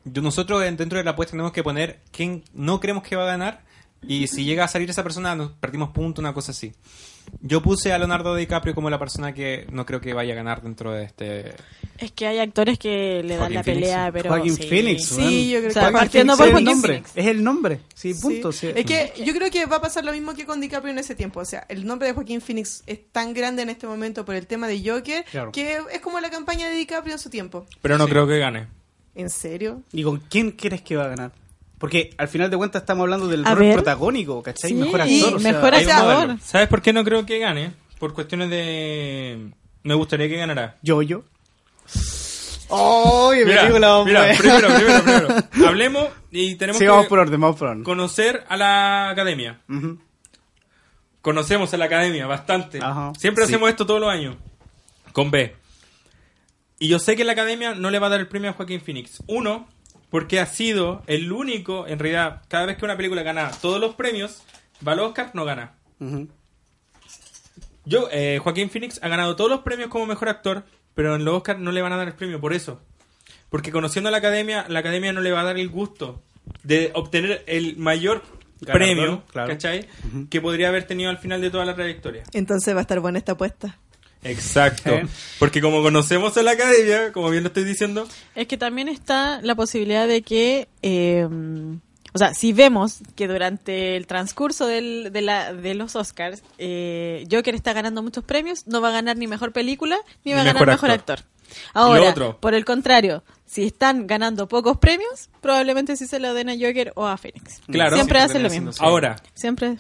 Yo, nosotros en- dentro de la apuesta tenemos que poner quién no creemos que va a ganar. Y si llega a salir esa persona, nos perdimos punto, una cosa así. Yo puse a Leonardo DiCaprio como la persona que no creo que vaya a ganar dentro de este. Es que hay actores que le dan Joaquin la Phoenix. pelea, pero. Joaquin sí. Phoenix, Sí, yo creo O sea, que partiendo Phoenix por es el nombre. Phoenix. Es el nombre, sí, punto. Sí. sí. Es que yo creo que va a pasar lo mismo que con DiCaprio en ese tiempo. O sea, el nombre de Joaquín Phoenix es tan grande en este momento por el tema de Joker Claro. que es como la campaña de DiCaprio en su tiempo. Pero no Sí. creo que gane. ¿En serio? ¿Y con quién crees que va a ganar? Porque al final de cuentas estamos hablando del A rol ver. protagónico, ¿cachai? Sí, mejor actor. o sea, mejor actor. ¿Sabes por qué no creo que gane? Por cuestiones de... Me gustaría que ganara. Yo-yo. ¡Oh! Mira, película, mira, primero, primero, primero. Hablemos y tenemos Sí, que vamos por orden, vamos por orden. conocer a la academia. Ujú. Conocemos a la academia bastante. Ajá. Siempre Sí. hacemos esto todos los años. Con B. Y yo sé que la academia no le va a dar el premio a Joaquín Phoenix. Uno, porque ha sido el único, en realidad, cada vez que una película gana todos los premios, va al Oscar, no gana. Yo, eh, Joaquín Phoenix ha ganado todos los premios como mejor actor, pero en los Oscar no le van a dar el premio por eso. Porque conociendo a la academia, la academia no le va a dar el gusto de obtener el mayor premio, claro. ¿cachai? Que podría haber tenido al final de toda la trayectoria. Entonces va a estar buena esta apuesta. Exacto. ¿Eh? Porque como conocemos a la academia, como bien lo estoy diciendo, Es que también está la posibilidad de que, eh, o sea, si vemos que durante el transcurso del- de, la, de los Oscars, eh, Joker está ganando muchos premios, no va a ganar ni mejor película, ni va a ganar mejor mejor actor. actor. Ahora, otro. por el contrario, si están ganando pocos premios, probablemente sí se lo den a Joker o a Phoenix. Claro. Siempre Siempre hacen lo mismo. ahora, Siempre.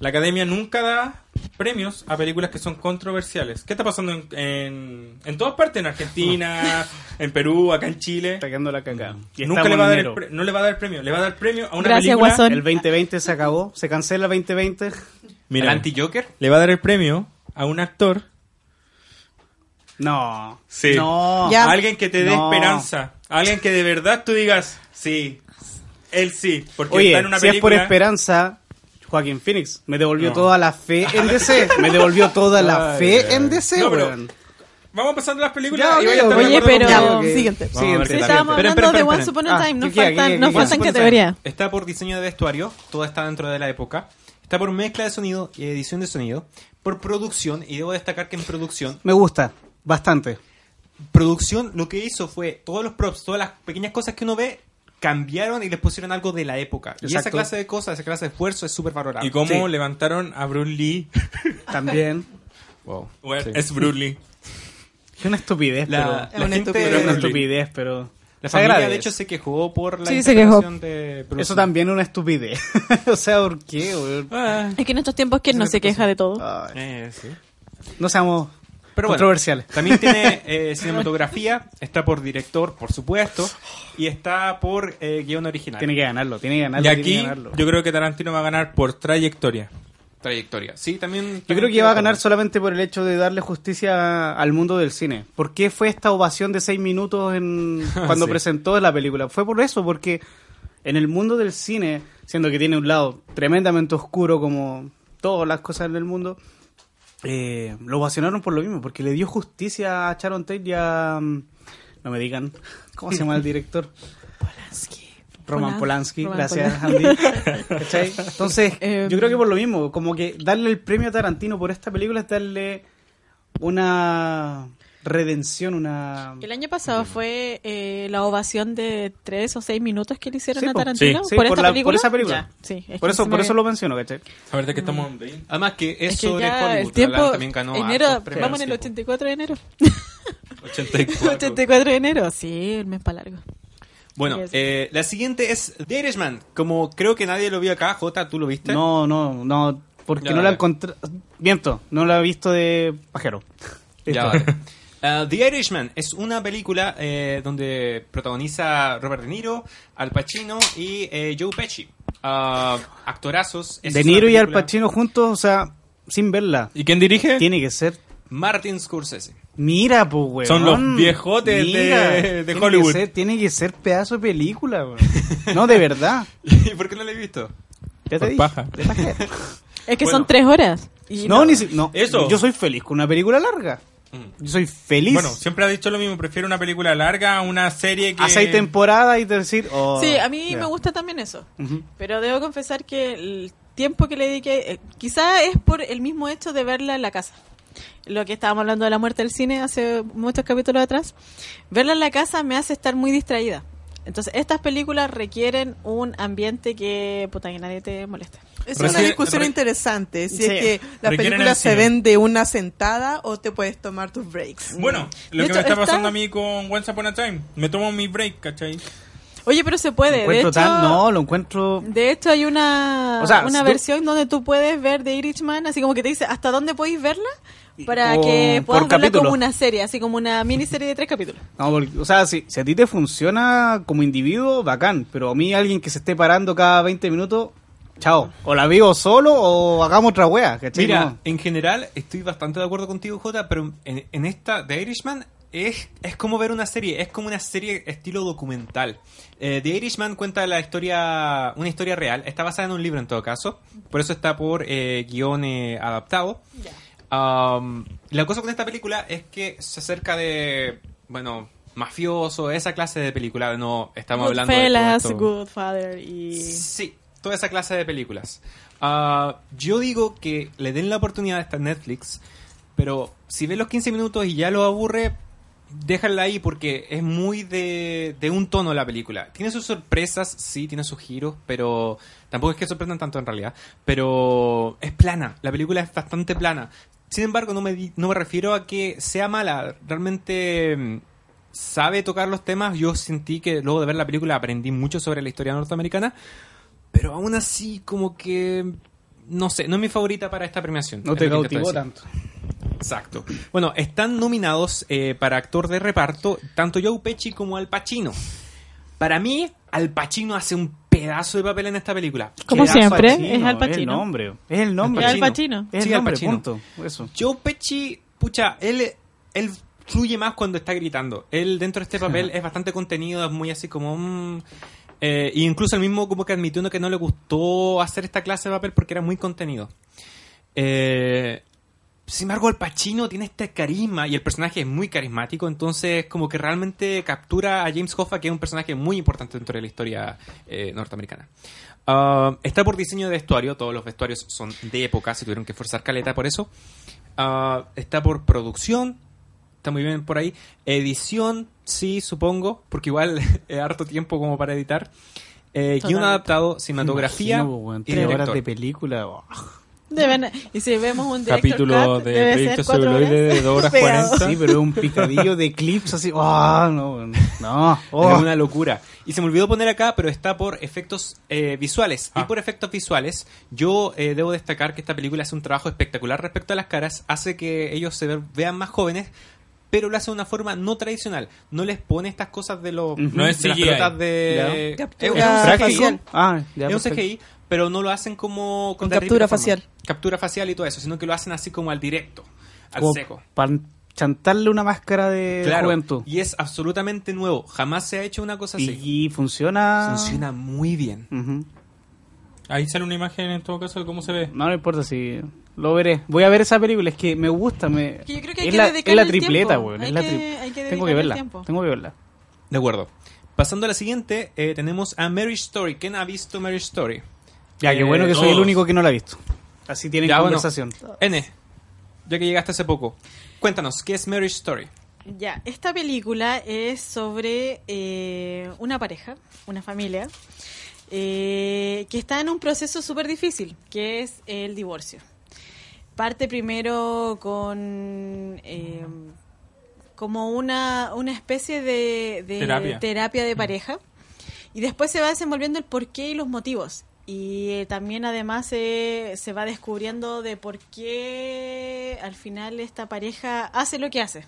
La academia nunca da premios a películas que son controversiales. ¿Qué está pasando en, en, en todas partes? En Argentina, en Perú, acá en Chile. Está quedando la caca. Y Nunca le va a en dar el pre- no le va a dar el premio, le va a dar premio a una Gracias, película. Guasón. El 2020 se acabó, se cancela el 2020. Mira, ¿El anti-Joker? le va a dar el premio a un actor No. Sí. No. Ya. Alguien que te dé No. esperanza. Alguien que de verdad tú digas, sí, él sí. Porque Oye, está en una si es por película. esperanza, Joaquín Phoenix me devolvió No. toda la fe en DC. Me devolvió toda la Ay, fe en DC, No, pero-. Vamos pasando las películas Ya, y a de Oye, pero- contigo. ok. Siguiente. A Siguiente. estábamos hablando esperen, de esperen. Once Upon a Ah, Time. Nos faltan, ¿Qué- nos qué- faltan a categorías. Está por diseño de vestuario, todo está dentro de la época. Está por mezcla de sonido y edición de sonido. Por producción, y debo destacar que en producción, Me gusta, bastante. producción lo que hizo fue todos los props, todas las pequeñas cosas que uno ve, cambiaron y les pusieron algo de la época. Y esa clase de cosas, esa clase de esfuerzo es súper valorable. Y cómo Sí. levantaron a Bruce Lee. También. Wow. Sí. Es Bruce Lee. Es una estupidez, La, pero... la Es una gente- estupidez. Es una Bruce Lee. estupidez, pero... La familia, agradece. de hecho, se quejó por la Sí, se quejó. interpretación de Bruce Eso también es una estupidez. o sea, ¿por qué? Ah. Es que en estos tiempos, ¿quién no se queja de todo? Ay, Eh, sí. no seamos Pero bueno, controversiales. también tiene eh, cinematografía, está por director, por supuesto, y está por eh, guion original. Tiene que ganarlo, tiene que ganarlo. Y tiene aquí que ganarlo. yo creo que Tarantino va a ganar por trayectoria. trayectoria. Sí, también. Yo creo que va a ganar solamente por el hecho de darle justicia al mundo del cine. ¿Por qué fue esta ovación de seis minutos en, cuando Sí. presentó la película? Fue por eso, porque en el mundo del cine, siendo que tiene un lado tremendamente oscuro como todas las cosas en el mundo, eh, lo ovacionaron por lo mismo, porque le dio justicia a Sharon Tate y a... mm, No me digan, ¿cómo se llama el director? Roman Polanski, Roman gracias Andy. ¿Cachai? Entonces, yo creo que por lo mismo, como que darle el premio a Tarantino por esta película es darle una redención, una... El año pasado fue eh, la ovación de tres o seis minutos que le hicieron Sí, a. Tarantino Sí, sí, por, por esta la- por película. esa película. Ya, sí, es Por eso, por me- eso lo menciono, ¿cachai? A ver de qué estamos hablando. Además que es, Es que sobre Hollywood. el tiempo, también ganó enero, vamos en el sí, po. 84 de enero. 84. 84 de enero, sí, el mes para largo. Bueno, eh, la siguiente es The Irishman. Como creo que nadie lo vio acá, Jota, ¿tú lo viste? No, no, no, porque Ya, no la encontré... Miento, no la he visto de pajero. Ya, vale. Uh, The Irishman es una película eh, donde protagoniza Robert De Niro, Al Pacino y eh, Joe Pesci. Uh, actorazos. Esa De Niro y Al Pacino juntos, o sea, sin verla. ¿Y quién dirige? Tiene que ser... Martin Scorsese. Mira, pues, weón. Son los viejotes de- de tiene Hollywood. Que ser, tiene que ser pedazo de película, weón. No, de verdad. ¿Y por qué no la he visto? Ya te Por dije. paja. de. Es que Bueno. son tres horas. Y No, ni si- no. Eso. Yo soy feliz con una película larga. Mm. Yo soy feliz. Bueno, siempre ha dicho lo mismo. Prefiero una película larga a una serie que... a seis temporadas y decir. oh, Sí, a mí me gusta también eso. Pero debo confesar que el tiempo que le dediqué, eh, quizá es por el mismo hecho de verla en la casa. Lo que estábamos hablando de la muerte del cine hace muchos capítulos atrás. Verla en la casa me hace estar muy distraída. Entonces, estas películas requieren un ambiente que, puta, que nadie te moleste. Es una discusión re- interesante. Si Sí. es que las Requieren películas el se ven de una sentada o te puedes tomar tus breaks. Bueno, lo De que hecho, me está está- pasando a mí con Once Upon a Time. Me tomo mi break, ¿cachai? Oye, pero se puede. De hecho, tan- no, lo encuentro. de hecho, hay una, O sea, una si tú- versión donde tú puedes ver The Irishman, así como que te dice hasta dónde podéis verla para Con- que puedas verla capítulo. como una serie, así como una miniserie de tres capítulos. No, porque- o sea, si, si a ti te funciona como individuo, bacán. Pero a mí, alguien que se esté parando cada 20 minutos, chao. O la vivo solo o hagamos otra wea. ¿cachai? Mira, No. en general estoy bastante de acuerdo contigo, Jota, pero en, en esta, The Irishman, es, es como ver una serie, es como una serie estilo documental. Eh, The Irishman cuenta la historia, una historia real, está basada en un libro en todo caso, por eso está por eh, guion eh, adaptado. Um, la cosa con esta película es que se acerca de, bueno, mafioso, esa clase de película, no estamos hablando de... Goodfellas, esto. Goodfather y... Sí, toda esa clase de películas. Ah, yo digo que le den la oportunidad a esta Netflix, pero si ves los 15 minutos y ya lo aburre, déjala ahí porque es muy de, de un tono la película. Tiene sus sorpresas, sí, tiene sus giros, pero tampoco es que sorprendan tanto en realidad. Pero es plana, la película es bastante plana. Sin embargo, no me, no me refiero a que sea mala, realmente mm, sabe tocar los temas. Yo sentí que luego de ver la película aprendí mucho sobre la historia norteamericana, pero aún así como que... No sé, no es mi favorita para esta premiación. No te cautivó tanto. Exacto. Bueno, están nominados eh, para actor de reparto tanto Joe Pesci como Al Pacino. Para mí, Al Pacino hace un pedazo de papel en esta película. Como Pedazo siempre. es Al Es el Pacino. nombre. Es el nombre. Es Al Pacino. Es el Al nombre, Pacino. punto. Eso. Joe Pesci, pucha, él, él fluye más cuando está gritando. Él dentro de este papel es bastante contenido, es muy así como... mm, eh, y incluso el mismo como que admitió uno que no le gustó hacer esta clase de papel porque era muy contenido. Eh, sin embargo, el Pacino tiene este carisma y el personaje es muy carismático, entonces como que realmente captura a James Hoffa, que es un personaje muy importante dentro de la historia eh, norteamericana. Ah, está por diseño de vestuario, todos los vestuarios son de época, se tuvieron que forzar caleta por eso. Ah, está por producción, está muy bien por ahí. Edición, sí, supongo, porque igual es harto tiempo como para editar. Eh, guion adaptado, cinematografía Imagino, pues, y tres horas director. de película. oh. Deben- y si vemos un director Capítulo cut, de debe Proyecto Celuloide de dos horas pegado. 40. Sí, pero es un picadillo de clips así. Oh, no, no. oh. Es una locura. Y se me olvidó poner acá, pero está por efectos eh, visuales. Y Ah. por efectos visuales, yo eh, debo destacar que esta película hace un trabajo espectacular respecto a las caras. Hace que ellos se ve- vean más jóvenes, pero lo hace de una forma no tradicional. No les pone estas cosas de, los. No es las CGI. pelotas de... Es- un facial. Ah, es un. CGI, pero no lo hacen como Con captura facial. Captura facial y todo eso, sino que lo hacen así como al directo, al Como seco. Para chantarle una máscara de Claro, juventud. y es absolutamente nuevo. Jamás se ha hecho una cosa así. Y funciona. Funciona muy bien. Ahí sale una imagen en todo caso de cómo se ve. No, no importa si lo veré. Voy a ver esa película, es que me gusta. Me... Que yo creo que hay es, que la, es la tripleta, que- tri- hay que Tengo que verla. Tengo que verla. De acuerdo. Pasando a la siguiente, eh, tenemos a Mary Story. ¿Quién ha visto Mary Story? Ya, qué Eh, bueno que soy el único que no la ha visto. Así tienen Ya, bueno. conversación. N, ya que llegaste hace poco. Cuéntanos, ¿qué es Mary Story? Ya, esta película es sobre eh, una pareja, una familia, eh, que está en un proceso súper difícil, que es el divorcio. Parte primero con eh, como una, una especie de, de Terapia. terapia de pareja y después se va desenvolviendo el porqué y los motivos. Y eh, también además se, se va descubriendo de por qué al final esta pareja hace lo que hace.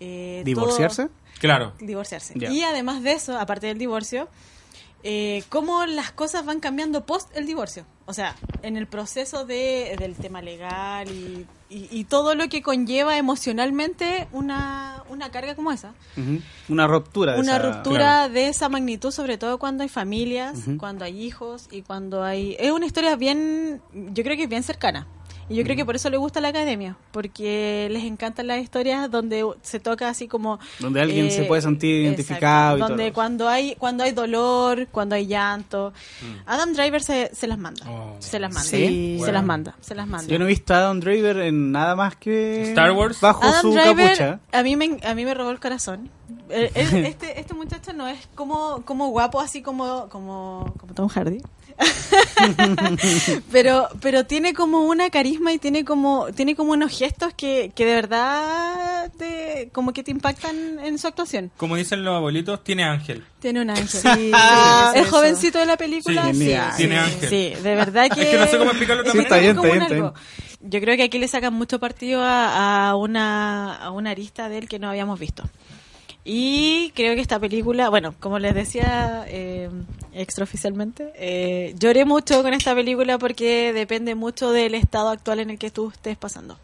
Eh, ¿Divorciarse? todo- Claro. divorciarse. Y además de eso, aparte del divorcio, eh, cómo las cosas van cambiando post el divorcio. O sea, en el proceso de, del tema legal y, y- y todo lo que conlleva emocionalmente una, una carga como esa. Una ruptura. de Una esa- ruptura de esa magnitud, sobre todo cuando hay familias, cuando hay hijos y cuando hay... Es una historia bien, yo creo que es bien cercana. Y yo creo que por eso le gusta la academia, porque les encantan las historias donde se toca así como... eh, Donde alguien se puede sentir identificado y Donde todo. cuando hay cuando hay dolor, cuando hay llanto. Adam Driver se, se las manda. Oh. se las manda. Sí. Se las manda. Se las manda. Yo no he visto a Adam Driver en nada más que. Star Wars. Bajo Adam su Driver capucha. a mí me a mí me robó el corazón. Eh, él- este este muchacho no es como como guapo así como como como Tom Hardy. pero pero tiene como una carisma y tiene como tiene como unos gestos que, que de verdad te, como que te impactan en su actuación. Como dicen los abuelitos, tiene ángel. Tiene un ángel. Sí, el eso. jovencito de la película, Sí, sí, tiene ángel. sí, de verdad que... Es que no sé cómo explicarlo Sí, está bien, está bien, está. Yo creo que aquí le sacan mucho partido a, a una, a una arista de él que no habíamos visto. Y creo que esta película, bueno, como les decía eh, extraoficialmente, eh, lloré mucho con esta película porque depende mucho del estado actual en el que tú estés pasando.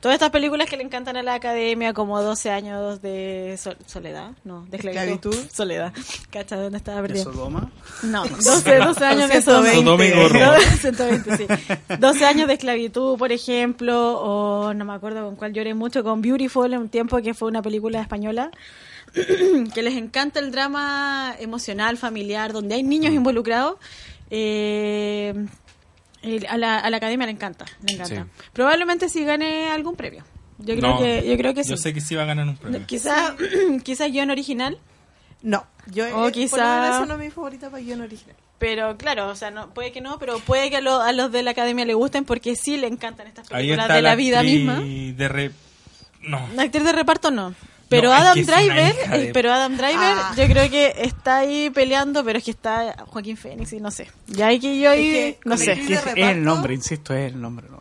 Todas estas películas que le encantan a la academia, como 12 años de sol- soledad, no, de esclavitud. Soledad. ¿Cacha dónde estaba ¿De perdida? Sodoma? No, 12, 12 años de 120. Sodoma y Gomorra. 120, sí. 12 años de esclavitud, por ejemplo, o no me acuerdo con cuál lloré mucho, con Beautiful, en un tiempo que fue una película española, que les encanta el drama emocional, familiar, donde hay Mm. niños involucrados. Eh, el- a, la, a la academia le encanta, le encanta. Sí. Probablemente sí gane algún premio. Yo creo No, que, yo creo que sí. Yo sé que sí va a ganar un premio. Quizás quizá guion original, No, yo O eh, quizá- por no es mi favorita para guion original. Pero claro, o sea, no, puede que no, pero puede que a, lo- a los de la academia le gusten porque sí le encantan estas películas de la, vida misma. De re... No. Actriz de reparto no. Pero No, Adam Driver, eh, pero Adam Driver, Ah. yo creo que está ahí peleando, pero es que está Joaquín Phoenix y no sé. Ya hay que yo ahí, Es que no sé. el Es, que es, el nombre, insisto, es el nombre. ¿no?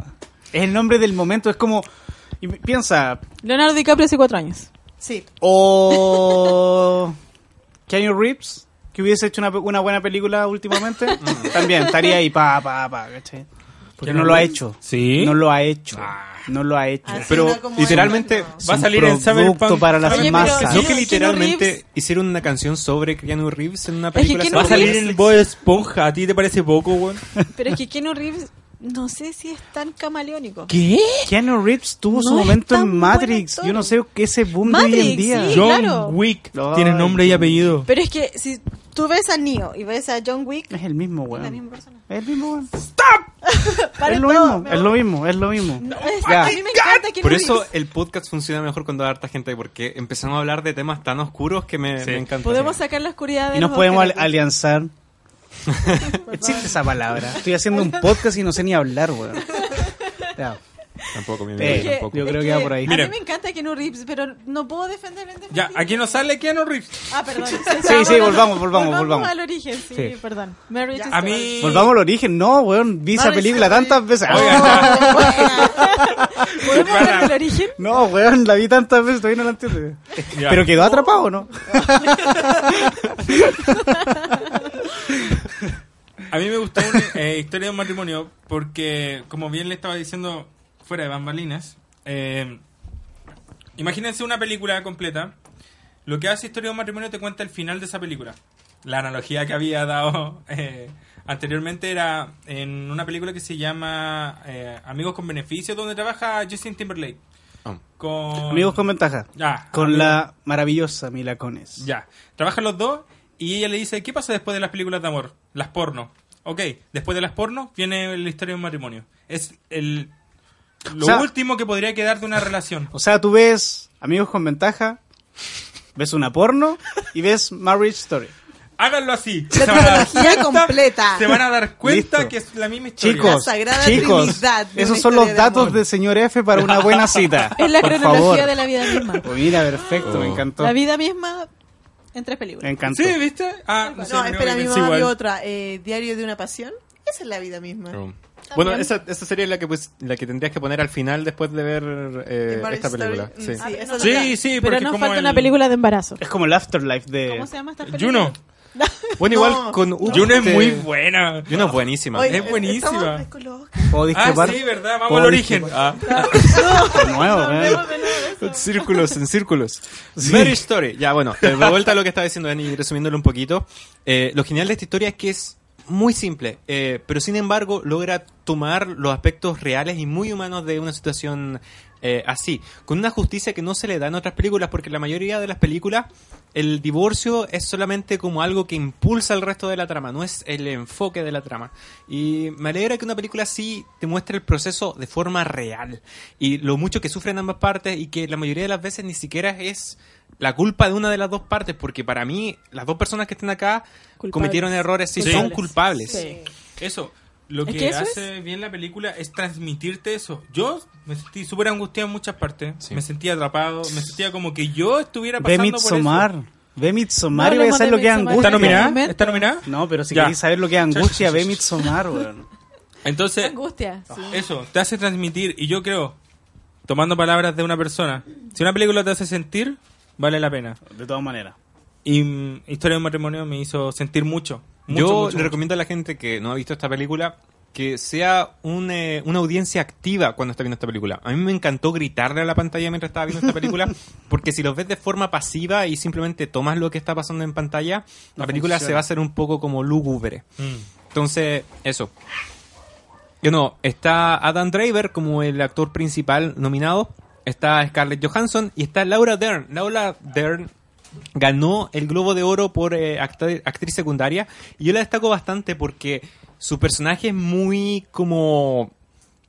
Es el nombre del momento, es como... y piensa, Leonardo DiCaprio hace cuatro años. Sí, o... Keanu Reeves, que hubiese hecho una, una buena película últimamente, también estaría ahí, pa, pa, pa, ¿cachai? Porque no lo ha hecho. ¿Sí? No lo ha hecho. No lo ha hecho. Así Pero no literalmente el- Es Va a salir en producto Cyberpunk. para las Oye, masas. ¿No que literalmente Reeves- hicieron una canción sobre Keanu Reeves en una que película? Keanu Va a salir poco? en Bob Esponja. ¿A ti te parece poco, weón? Pero es que Keanu Reeves, no sé si es tan camaleónico. ¿Qué? Keanu Reeves tuvo su No es momento en Matrix. Yo no sé qué ese boom de hoy en Matrix, día. sí. John claro. Wick. Ay, Tiene nombre y apellido. Pero es que si tú ves a Neo y ves a John Wick, Es el mismo, es la weón. misma persona. Es el mismo, weón. Paren Es lo todo, mismo, es lo mismo, es lo mismo. No, es- Ya. a mí me encanta Keanu Por eso el podcast funciona mejor cuando hay harta gente, porque empezamos a hablar de temas tan oscuros que me, Sí. me encanta. Podemos sacar la oscuridad de Y nos podemos al- alianzar. Existe esa palabra. Estoy haciendo un podcast y no sé ni hablar, weón. Ya. Tampoco, mi amigo, que- tampoco. yo creo es que va por ahí. A mí me encanta Keanu Reeves, pero no puedo defender el Ya, aquí no sale Keanu Reeves. Ah, perdón. Sí, sí, volvamos, volvamos, volvamos. al origen, sí, Sí. perdón. Marriage A mí... Volvamos al origen. No, weón. Vi esa película tantas veces. ¿Podemos hablar del origen? No, weón, la vi tantas veces, todavía no la entiendo. Ya. Pero quedó atrapado, ¿no? A mí me gustó una eh, historia de un matrimonio porque, como bien le estaba diciendo fuera de bambalinas, eh, imagínense una película completa. Lo que hace Historia de un matrimonio te cuenta el final de esa película. La analogía que había dado eh, anteriormente era en una película que se llama eh, Amigos con Beneficios, donde trabaja Justin Timberlake. Oh. Con... Amigos con ventaja. Ya, Con amigos- la maravillosa Mila Cones. Ya. Trabajan los dos y ella le dice, ¿qué pasa después de las películas de amor? Las porno. Ok, después de las porno viene la historia de un matrimonio. Es el lo O sea- último que podría quedar de una relación. O sea, tú ves Amigos con ventaja, ves una porno y ves Marriage Story. Háganlo así. La Se van a dar trilogía cuenta- completa. Se van a dar cuenta Listo. que es la misma historia. Chicos, La Sagrada chicos, Trinidad de esos son los de datos amor. de señor F para una buena cita. Es la Por cronología favor. de la vida misma. Pues mira, perfecto, me Oh. encantó. La vida misma en tres Me películas. encantó. Sí, ¿viste? Ah, no, sé, No, espera, mi mamá vio otra. eh, Diario de una pasión. Esa es la vida misma. Oh. Bueno, esa, esa sería la que pues la que tendrías que poner al final después de ver eh, esta Story. película. Mm, Sí. sí, esa es la- Sí, sí, Pero nos como falta el- una película de embarazo. Es como el Afterlife de... ¿Cómo se llama esta película? Juno. Bueno, No, igual con Hugo Juno es te- muy buena. Juno es buenísima. Oye, Es buenísima. Oscar. ¿Puedo Ah, sí, ¿verdad? Vamos ¿Puedo al origen. Ah. De nuevo. En círculos, en círculos. Marriage Story. Ya, bueno, de vuelta a lo que estaba diciendo Dani, resumiéndolo un poquito. Eh, lo genial de esta historia es que es muy simple, eh, pero sin embargo logra tomar los aspectos reales y muy humanos de una situación eh, así, con una justicia que no se le da en otras películas, porque la mayoría de las películas el divorcio es solamente como algo que impulsa el resto de la trama, no es el enfoque de la trama. Y me alegra que una película así te muestre el proceso de forma real y lo mucho que sufren ambas partes y que la mayoría de las veces ni siquiera es la culpa de una de las dos partes, porque para mí las dos personas que están acá Culpables. cometieron errores y Sí. son culpables. Sí. Eso, lo Es que, que eso hace bien la película es transmitirte eso. Yo me sentí súper angustiado en muchas partes, Sí. me sentía atrapado, me sentía como que yo estuviera Ve pasando por eso. Ve Midsommar No y voy a saber lo que es angustia. ¿Está nominada? ¿Está nominada? No, pero si Ya. queréis saber lo que es angustia, ve Midsommar, weón. Entonces, Angustia. sí. eso, te hace transmitir, y yo creo, tomando palabras de una persona, si una película te hace sentir, vale la pena. De todas maneras. Y mm, Historia de un matrimonio me hizo sentir mucho. mucho, Yo mucho, le mucho. recomiendo a la gente que no ha visto esta película que sea un, eh, una audiencia activa cuando está viendo esta película. A mí me encantó gritarle a la pantalla mientras estaba viendo esta película, porque si los ves de forma pasiva y simplemente tomas lo que está pasando en pantalla, la No película funciona. se va a hacer un poco como lúgubre. Mm. Entonces, eso. Yo no, está Adam Driver como el actor principal nominado, está Scarlett Johansson y está Laura Dern. Laura Dern ganó el Globo de Oro por eh, actriz secundaria y yo la destaco bastante porque su personaje es muy como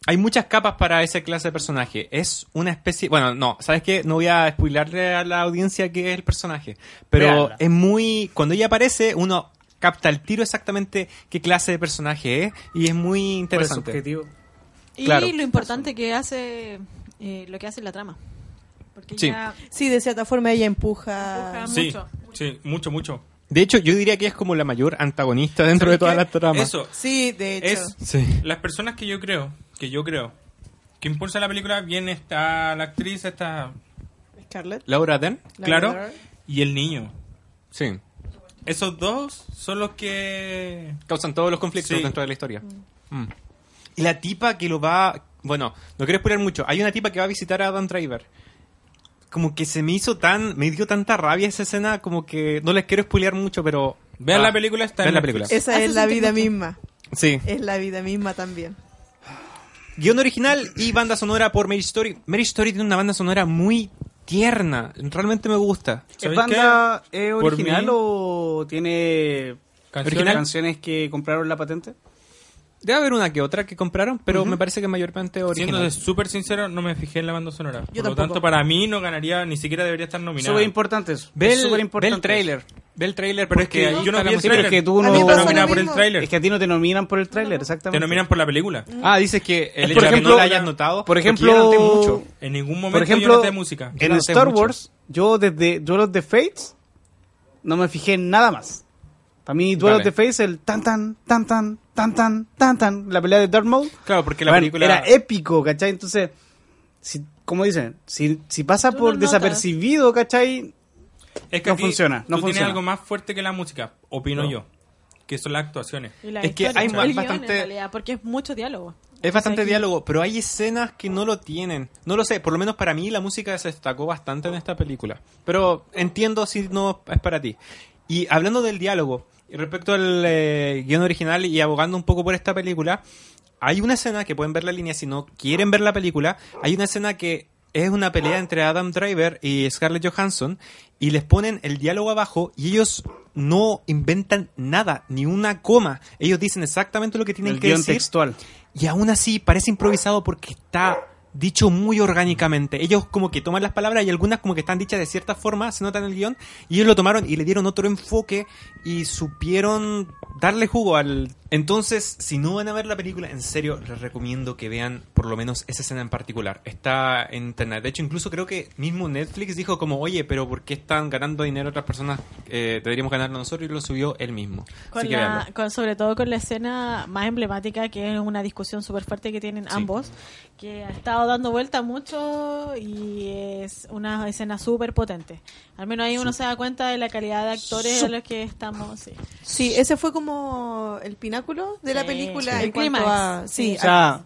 hay muchas capas para esa clase de personaje. Es una especie. Bueno, no, ¿sabes qué? No voy a spoilarle a la audiencia qué es el personaje. Pero es muy. Cuando ella aparece, uno capta al tiro exactamente qué clase de personaje es y es muy el interesante. subjetivo. Y Claro. lo importante que hace, eh, lo que hace la trama. Porque Sí. ya Sí, de cierta forma ella empuja. empuja Sí, mucho. sí, mucho, mucho. De hecho, yo diría que es como la mayor antagonista dentro de ¿Sabes todas las tramas. Eso, Sí, de hecho. es Sí. las personas que yo creo, que yo creo, que impulsa la película, bien está la actriz, está Scarlett. Laura Dern. La claro, y el niño. Sí. Esos dos son los que... Causan todos los conflictos Sí. dentro de la historia. Mm. Y la tipa que lo va... Bueno, no quiero spoiler mucho. Hay una tipa que va a visitar a Adam Driver. Como que se me hizo tan... Me dio tanta rabia esa escena, como que... No les quiero spoilear mucho, pero... Vean Ah, la película, está vean en la película. Esa Hace es la vida mucho. misma. Sí. Es la vida misma también. Guión original y banda sonora por Mary Story. Mary Story tiene una banda sonora muy tierna. Realmente me gusta. ¿Es ¿Sabes banda qué? eh, original mí- o tiene ¿Canciones? Canciones que compraron la patente? Debe haber una que otra que compraron, pero me parece que mayormente Siendo original. súper sincero, no me fijé en la banda sonora. Por lo tampoco. tanto, para mí no ganaría, ni siquiera debería estar nominada. Súper importante eso. Ve Es el, súper ve importante el trailer. Ve el trailer Pero es que yo no vi el pero es trailer. que tú no... lo nominan por el trailer. Es que a ti no te nominan por el tráiler, exactamente. Te nominan por la película. Ah, dices que el por hecho de que ejemplo- no la hayas notado. por ejemplo, yo mucho. En ningún momento Por yo ejemplo, noté música. Yo en Star mucho. Wars, yo desde Duel of the Fates no me fijé en nada más. Para mí, Duel Vale. of the Fates, el tan tan, tan tan, tan tan, tan tan, la pelea de Darth Maul, Claro, porque la bueno, película era épico, ¿cachai? Entonces, si, como dicen, si, si pasa Tú por no desapercibido, ¿cachai? Es que no funciona, no tú funciona. tienes algo más fuerte que la música, opino No. yo. Que son las actuaciones. Y la Es que hay más- bastante- realidad, porque es mucho diálogo. Es bastante diálogo, pero hay escenas que no lo tienen. No lo sé, por lo menos para mí la música se destacó bastante en esta película. Pero entiendo si no es para ti. Y hablando del diálogo, y respecto al eh, guion original y abogando un poco por esta película, hay una escena que pueden ver la línea si no quieren ver la película. Hay una escena que es una pelea entre Adam Driver y Scarlett Johansson y les ponen el diálogo abajo y ellos no inventan nada, ni una coma. Ellos dicen exactamente lo que tienen El que decir. textual. Y aún así parece improvisado porque está dicho muy orgánicamente. Ellos como que toman las palabras y algunas como que están dichas de cierta forma, se nota en el guion, y ellos lo tomaron y le dieron otro enfoque y supieron darle jugo al... Entonces, si no van a ver la película, en serio, les recomiendo que vean por lo menos esa escena en particular. Está en internet. De hecho, incluso creo que mismo Netflix dijo como, oye, pero ¿por qué están ganando dinero otras personas? Eh, deberíamos ganarlo nosotros y lo subió él mismo. Con Así que la, véanlo. con, sobre todo con la escena más emblemática, que es una discusión súper fuerte que tienen Sí. ambos, que ha estado dando vuelta mucho y es una escena súper potente. Al menos ahí uno se da cuenta de la calidad de actores de los que estamos. Sí. Sí, ese fue como el pináculo de la película Sí. en El cuanto a... Sí, O sea,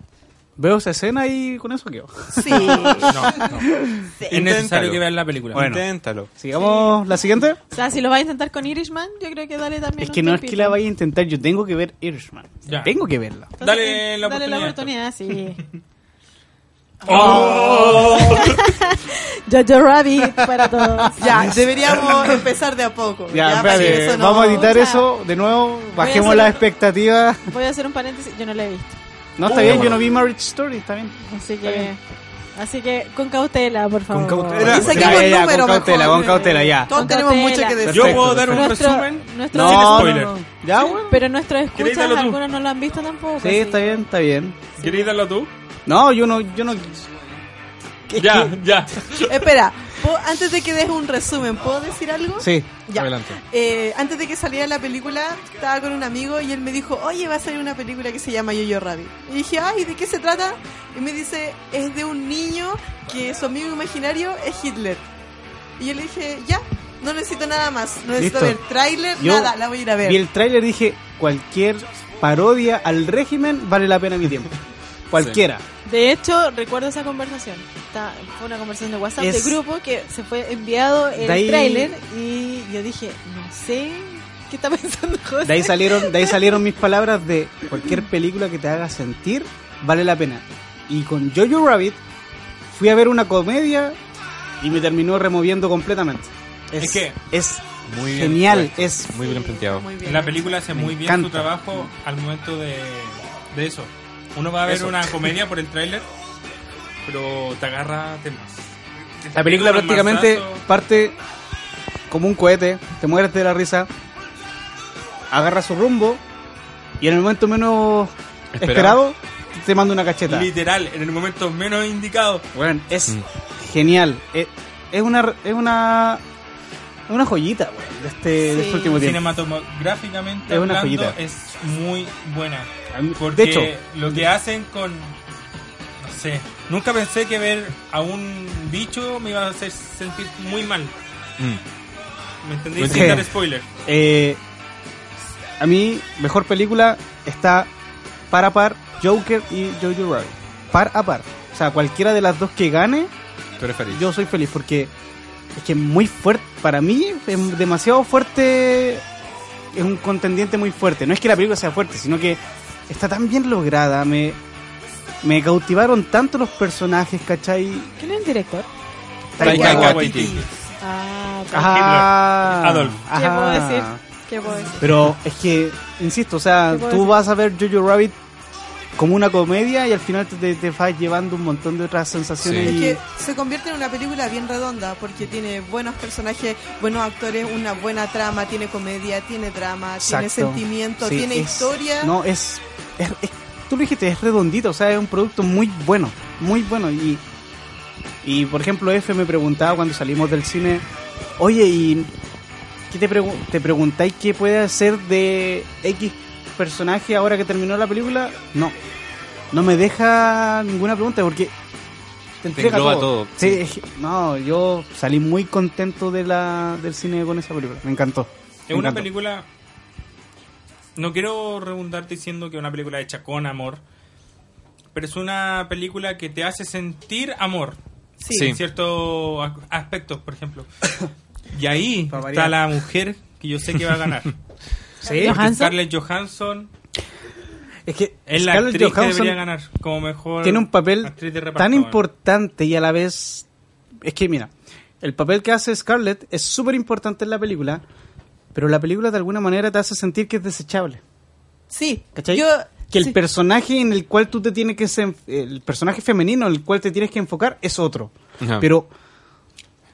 veo esa escena y con eso quedo. sí. No, no. Es necesario Inténtalo. que vean la película. Bueno. Inténtalo. Sigamos la siguiente. O sea, si lo vas a intentar con Irishman, yo creo que dale también Es un que no es que la vaya a intentar, yo tengo que ver Irishman. Ya. Tengo que verla. Entonces, Dale la dale la oportunidad. oportunidad, sí. Oh. Jojo Rabbit para todos. Ya, deberíamos empezar de a poco. Ya, espérate, eso no- vamos a editar o sea, eso de nuevo, bajemos las expectativas. Voy a hacer un paréntesis, yo no la he visto. No, está Oh, bien, yo bueno. no vi Marriage Story, está bien. Así que, así que con cautela, por favor. cautela. Y saquemos Ya, ya, ya, con cautela, mejor. con cautela, ya. Todos Con tenemos cautela. mucho que decir. Yo puedo dar un Nuestro- resumen. nuestro- Sin No, spoiler. no, no. Ya, bueno. Pero nuestros ¿Queréis escuchas, algunos no lo han visto tampoco. Sí, así está bien, está bien. ¿Queréis darlo tú? No, yo no, yo no. ¿Qué- Ya, qué? ya. Espera, ¿puedo- antes de que des un resumen, ¿puedo decir algo? Sí. Ya. Adelante. Eh, antes de que saliera la película, estaba con un amigo y él me dijo, oye, va a salir una película que se llama Yo-Yo Rabbit. Y dije, ay, ¿de qué se trata? Y me dice, es de un niño que su amigo imaginario es Hitler. Y yo le dije, ya, no necesito nada más, no necesito Listo. ver tráiler, nada, la voy a ir a ver. Vi el tráiler y dije, cualquier parodia al régimen vale la pena mi tiempo. Cualquiera. De hecho, recuerdo esa conversación. Está- fue una conversación de WhatsApp Es- de grupo que se fue enviado el ahí- tráiler y yo dije, no sé qué está pensando José. De ahí salieron, de ahí salieron mis palabras de cualquier película que te haga sentir vale la pena. Y con Jojo Rabbit fui a ver una comedia y me terminó removiendo completamente. Es, Es que- es Muy bien genial, puesto. es Muy bien planteado. Muy bien. La película hace Me muy bien encanta. su trabajo al momento de, de eso. Uno va a ver Eso. una comedia por el tráiler, pero te agarra temas. La película prácticamente parte como un cohete, te mueres de la risa, agarra su rumbo y en el momento menos Esperado. esperado te manda una cacheta. Literal, en el momento menos indicado. Bueno, es Mm. genial. Es, es una es una una joyita weón, de este, de este último tiempo. Cinematográficamente Es una hablando, joyita. es muy buena. A Porque de hecho, lo que hacen con... No sé, nunca pensé que ver a un bicho me iba a hacer sentir muy mal. Mm. ¿Me entendí? Pues Sin sí. dar spoiler. eh, a mí mejor película está para par Joker y Jojo Rabbit. Par a par. O sea, cualquiera de las dos que gane, Tú eres feliz. yo soy feliz porque es que es muy fuerte. Para mí es demasiado fuerte. Es un contendiente muy fuerte. No es que la película sea fuerte, sino que está tan bien lograda. Me, me cautivaron tanto los personajes, ¿cachai? ¿Quién es el director? Taika Waititi. Ah, ok. Ajá. Adolf. ¿Qué puedo decir? ¿Qué puedo decir? Pero es que, insisto, o sea, ¿Qué puedo tú decir? vas a ver Jojo Rabbit como una comedia y al final te, te, vas llevando un montón de otras sensaciones. Sí. y- Es que se convierte en una película bien redonda porque tiene buenos personajes, buenos actores, una buena trama, tiene comedia, tiene drama, tiene Exacto. sentimiento, Sí, tiene es- historia. No, es, es, es- Tú lo dijiste, es redondito, o sea, es un producto muy bueno, muy bueno. Y, y por ejemplo, F me preguntaba cuando salimos del cine, oye, ¿y qué te, pregu- te preguntáis qué puede hacer de X personaje ahora que terminó la película? No, no me deja ninguna pregunta porque te entrega engloba todo. todo, Sí, no, yo salí muy contento de la, del cine con esa película, me encantó. Es me una encantó. película. No quiero redundar diciendo que es una película hecha con amor, pero es una película que te hace sentir amor Sí. Sí. en ciertos aspectos, por ejemplo. Y ahí está la mujer que yo sé que va a ganar. Sí, Johansson. Scarlett Johansson es que es la Scarlett actriz que Johansson debería ganar como mejor tiene un papel tan importante y a la vez es que mira el papel que hace Scarlett es súper importante en la película pero la película de alguna manera te hace sentir que es desechable Sí, ¿cachai? yo que el sí. personaje en el cual tú te tienes que se- el personaje femenino en el cual te tienes que enfocar es otro pero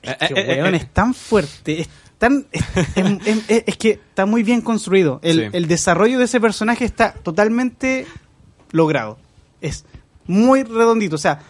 Eh, es, que, eh, eh, weón, eh. es tan fuerte es tan es, es- es- es- es que está muy bien construido el, Sí. el desarrollo de ese personaje está totalmente logrado es muy redondito o sea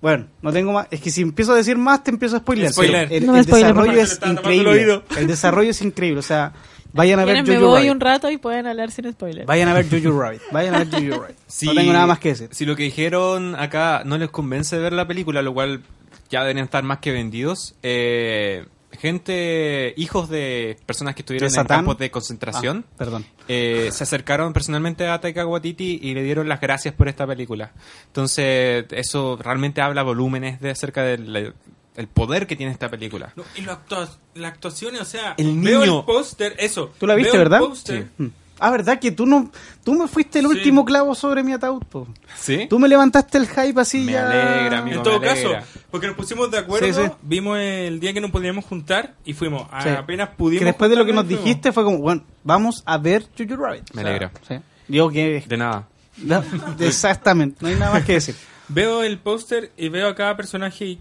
bueno, no tengo más. Es que si empiezo a decir más, te empiezo a spoiler. Spoiler. El, No me el spoiler, por desarrollo es increíble. El desarrollo es increíble. O sea, vayan a ver ¿Quieren me Jojo voy Rabbit. un rato y pueden hablar sin spoiler? Vayan a ver Jojo Rabbit. Vayan a ver Jojo Rabbit. Si- No tengo nada más que decir. Si lo que dijeron acá no les convence de ver la película, lo cual ya deberían estar más que vendidos, eh, gente, hijos de personas que estuvieron ¿De en campos de concentración, Ah, perdón. eh, se acercaron personalmente a Taika Waititi y le dieron las gracias por esta película. Entonces, eso realmente habla volúmenes de acerca del el poder que tiene esta película. No, y lo actua- las actuaciones, o sea, El veo niño. el póster, eso. ¿Tú la viste, veo verdad? póster, Mm. Ah, ¿verdad? Que tú no... Tú me fuiste el Sí. último clavo sobre mi ataúd. po. ¿Sí? Tú me levantaste el hype así Me ya... alegra, amigo. En todo me caso, alegra. porque nos pusimos de acuerdo, Sí, sí. vimos el día que nos podíamos juntar y fuimos. A- Sí. Apenas pudimos. Que después de lo que nos fuimos. dijiste fue como, bueno, vamos a ver Jojo Rabbit. Me alegra. sí. Digo que... De nada. no, exactamente. No hay nada más que decir. Veo el póster y veo a cada personaje y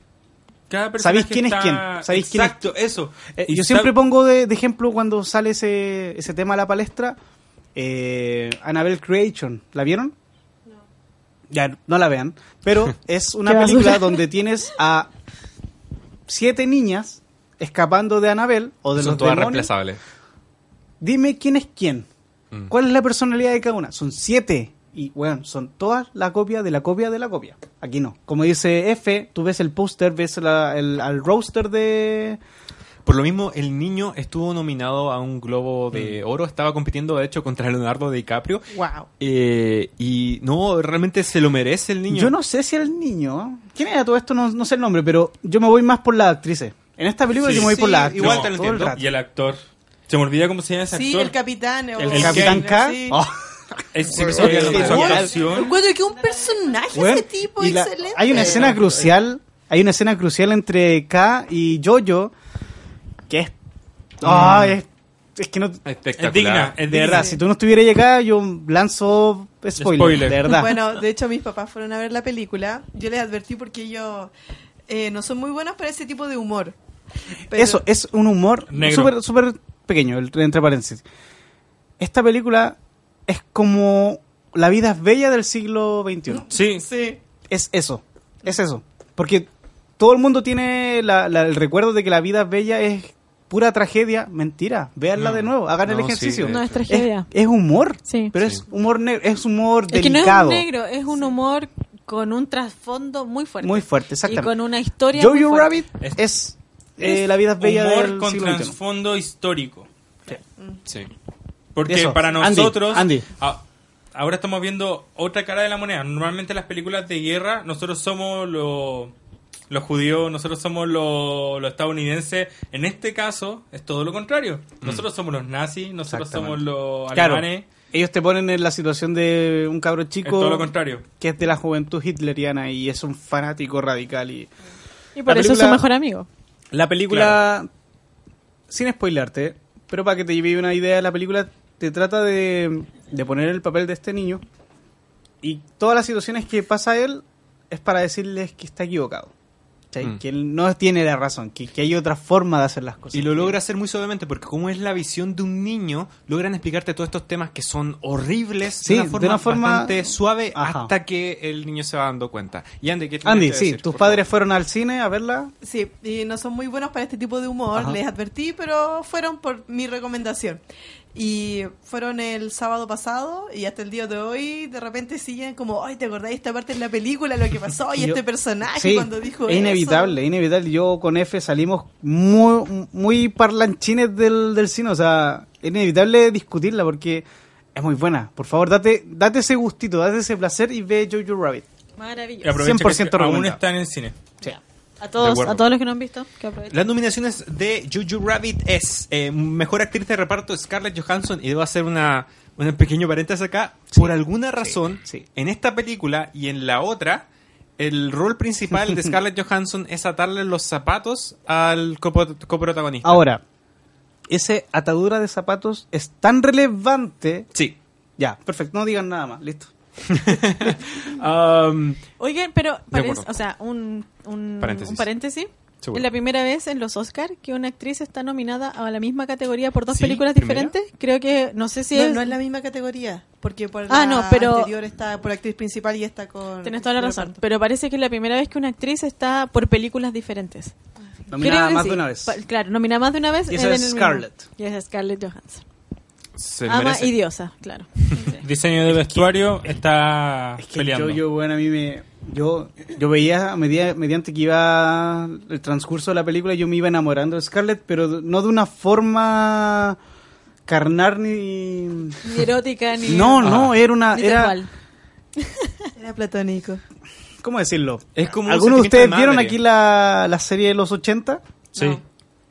cada personaje ¿Sabéis quién es quién? ¿Sabéis quién es- Exacto, eso. Eh, Y yo siempre pongo de, de ejemplo cuando sale ese, ese tema a la palestra, eh, Annabelle Creation. ¿La vieron? No. Ya, no la vean. Pero es una película donde tienes a siete niñas escapando de Annabelle o de Son los todas demonios. reemplazables. Dime quién es quién. Mm. ¿Cuál es la personalidad de cada una? Son siete. Y bueno, son todas la copia de la copia de la copia. Aquí no. Como dice F, tú ves el póster, ves la- el, al roster de, Por lo mismo, el niño estuvo nominado a un Globo de Mm. Oro. Estaba compitiendo, de hecho, contra Leonardo DiCaprio. Wow. Eh, y no, realmente se lo merece el niño. Yo no sé si el niño. ¿Quién era todo esto? No, no sé el nombre, pero yo me voy más por las actrices. En esta película Sí, yo me voy sí, por las actrices. igual te lo todo el. Y el actor. Se me olvida cómo se llama ese Sí, actor. el capitán. o- El El Capitán K. sí. Oh, Es- se. Encuentro que un personaje bueno, ese tipo y la- excelente. hay una escena crucial. Hay una escena crucial entre K y Jojo. Que es. Ah, es, es que no. Espectacular. Es digna, es De digna. verdad, si tú no estuvieras acá, yo lanzo spoiler. Spoiler. De verdad. Bueno, de hecho mis papás fueron a ver la película. Yo les advertí porque ellos eh, no son muy buenos para ese tipo de humor. Pero- Eso, es un humor súper súper pequeño, entre paréntesis. Esta película es como la vida es bella del siglo XXI. Sí, Sí. Es eso, es eso. Porque todo el mundo tiene la- la- el recuerdo de que la vida es bella es pura tragedia. Mentira, véanla No. de nuevo, hagan el No, ejercicio. No es tragedia. es humor, Sí. pero Sí. es humor negro, es humor Es que no es delicado. un negro, es un humor con un trasfondo muy fuerte. Muy fuerte, Y exactamente. con una historia muy Jojo fuerte. Rabbit Es- es, eh, la vida es bella humor del con siglo XXI. trasfondo histórico. Sí. Porque Eso. para Andy, nosotros. Andy. Ah, ahora estamos viendo otra cara de la moneda. Normalmente las películas de guerra, nosotros somos los los judíos, nosotros somos los, los estadounidenses. En este caso, es todo lo contrario. Nosotros somos los nazis, nosotros somos los Claro, alemanes. ellos te ponen en la situación de un cabro Es chico todo lo contrario. que es de la juventud hitleriana y es un fanático radical. Y Y por La eso es su mejor amigo. la película, sin spoilarte, pero para que te lleve una idea, la película te trata de, de poner el papel de este niño y todas las situaciones que pasa a él es para decirles que está equivocado. ¿Cachai? Mm. Que él no tiene la razón, que, que hay otra forma de hacer las cosas. Y lo logra hacer muy suavemente porque como es la visión de un niño, logran explicarte todos estos temas que son horribles Sí, de una de forma, una forma- bastante suave Ajá. hasta que el niño se va dando cuenta. Y Andy, ¿qué Andy, sí, decir, tus padres fueron al cine a verla. Sí, y no son muy buenos para este tipo de humor, Ajá. les advertí, pero fueron por mi recomendación. Y fueron el sábado pasado y hasta el día de hoy de repente siguen como, ay, ¿te acordáis esta parte en la película, lo que pasó y Yo- este personaje Sí, cuando dijo es eso? inevitable, es inevitable. Yo con F salimos muy, muy parlanchines del, del cine, o sea, es inevitable discutirla porque es muy buena. Por favor, date, date ese gustito, date ese placer y ve Jojo Rabbit. Maravilloso. aprovecha 100% que aún está en el cine. A todos, a todos los que no han visto, que. Las nominaciones de Juju Rabbit es eh, Mejor Actriz de Reparto Scarlett Johansson y debo hacer una, un pequeño paréntesis acá. Por alguna razón, sí. en esta película y en la otra, el rol principal de Scarlett Johansson es atarle los zapatos al coprotagonista. Ahora, ese atadura de zapatos es tan relevante. Sí. Ya, perfecto, no digan nada más, listo. Um, Oigan, pero, parece- o sea, un, un Paréntesis. un paréntesis. Es la primera vez en los Oscar que una actriz está nominada a la misma categoría por dos ¿Sí? películas ¿Primera? diferentes. Creo que, no sé si no, es... no es la misma categoría, porque por Ah, la no, pero- anterior está por actriz principal y está con... Tienes toda la razón. reparto. Pero parece que es la primera vez que una actriz está por películas diferentes. Nominada más sí. de una vez. Pa- claro, nominada más de una vez. Y esa es Scarlett. Y esa es Scarlett Johansson. Se Ama merece. y diosa, claro. Diseño de vestuario está Es que peleando. yo, yo, bueno, a mí me... Yo, yo veía, a medida, mediante que iba el transcurso de la película, yo me iba enamorando de Scarlett, pero no de una forma carnal ni... Ni erótica, ni... No, no, era una... ni Era. Era platónico. ¿Cómo decirlo? Es como un ¿Algunos de ustedes vieron aquí la, la serie de los 80 Sí. No.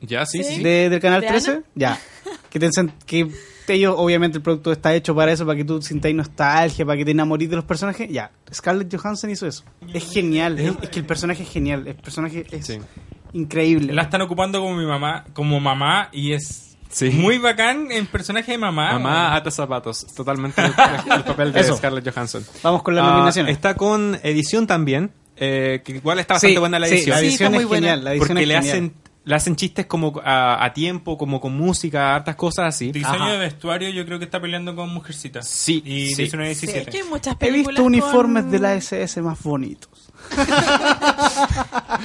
Ya, sí, sí. Sí. de- del Canal ¿De 13? Ana? Ya. Que, te que ellos, obviamente, el producto está hecho para eso, para que tú sintáis nostalgia, para que te enamorís de los personajes. Ya, Scarlett Johansson hizo eso. Es genial. Es, es que el personaje es genial. El personaje es Sí. increíble. La están ocupando como mi mamá, como mamá y es Sí. muy bacán en personaje de mamá. Mamá weón. ata zapatos. Totalmente el, el papel de Eso. Scarlett Johansson. Vamos con las Ah, nominaciones. Está con edición también. eh, que igual está bastante Sí, buena la sí, edición. la Sí, edición está muy es buena. La edición porque es le genial. hacen, le hacen chistes como a, a tiempo, como con música, hartas cosas así. Diseño Ajá. de vestuario yo creo que está peleando con Mujercita. Sí, Y sí. 19 Es 17. que hay muchas He visto uniformes con- de la SS más bonitos.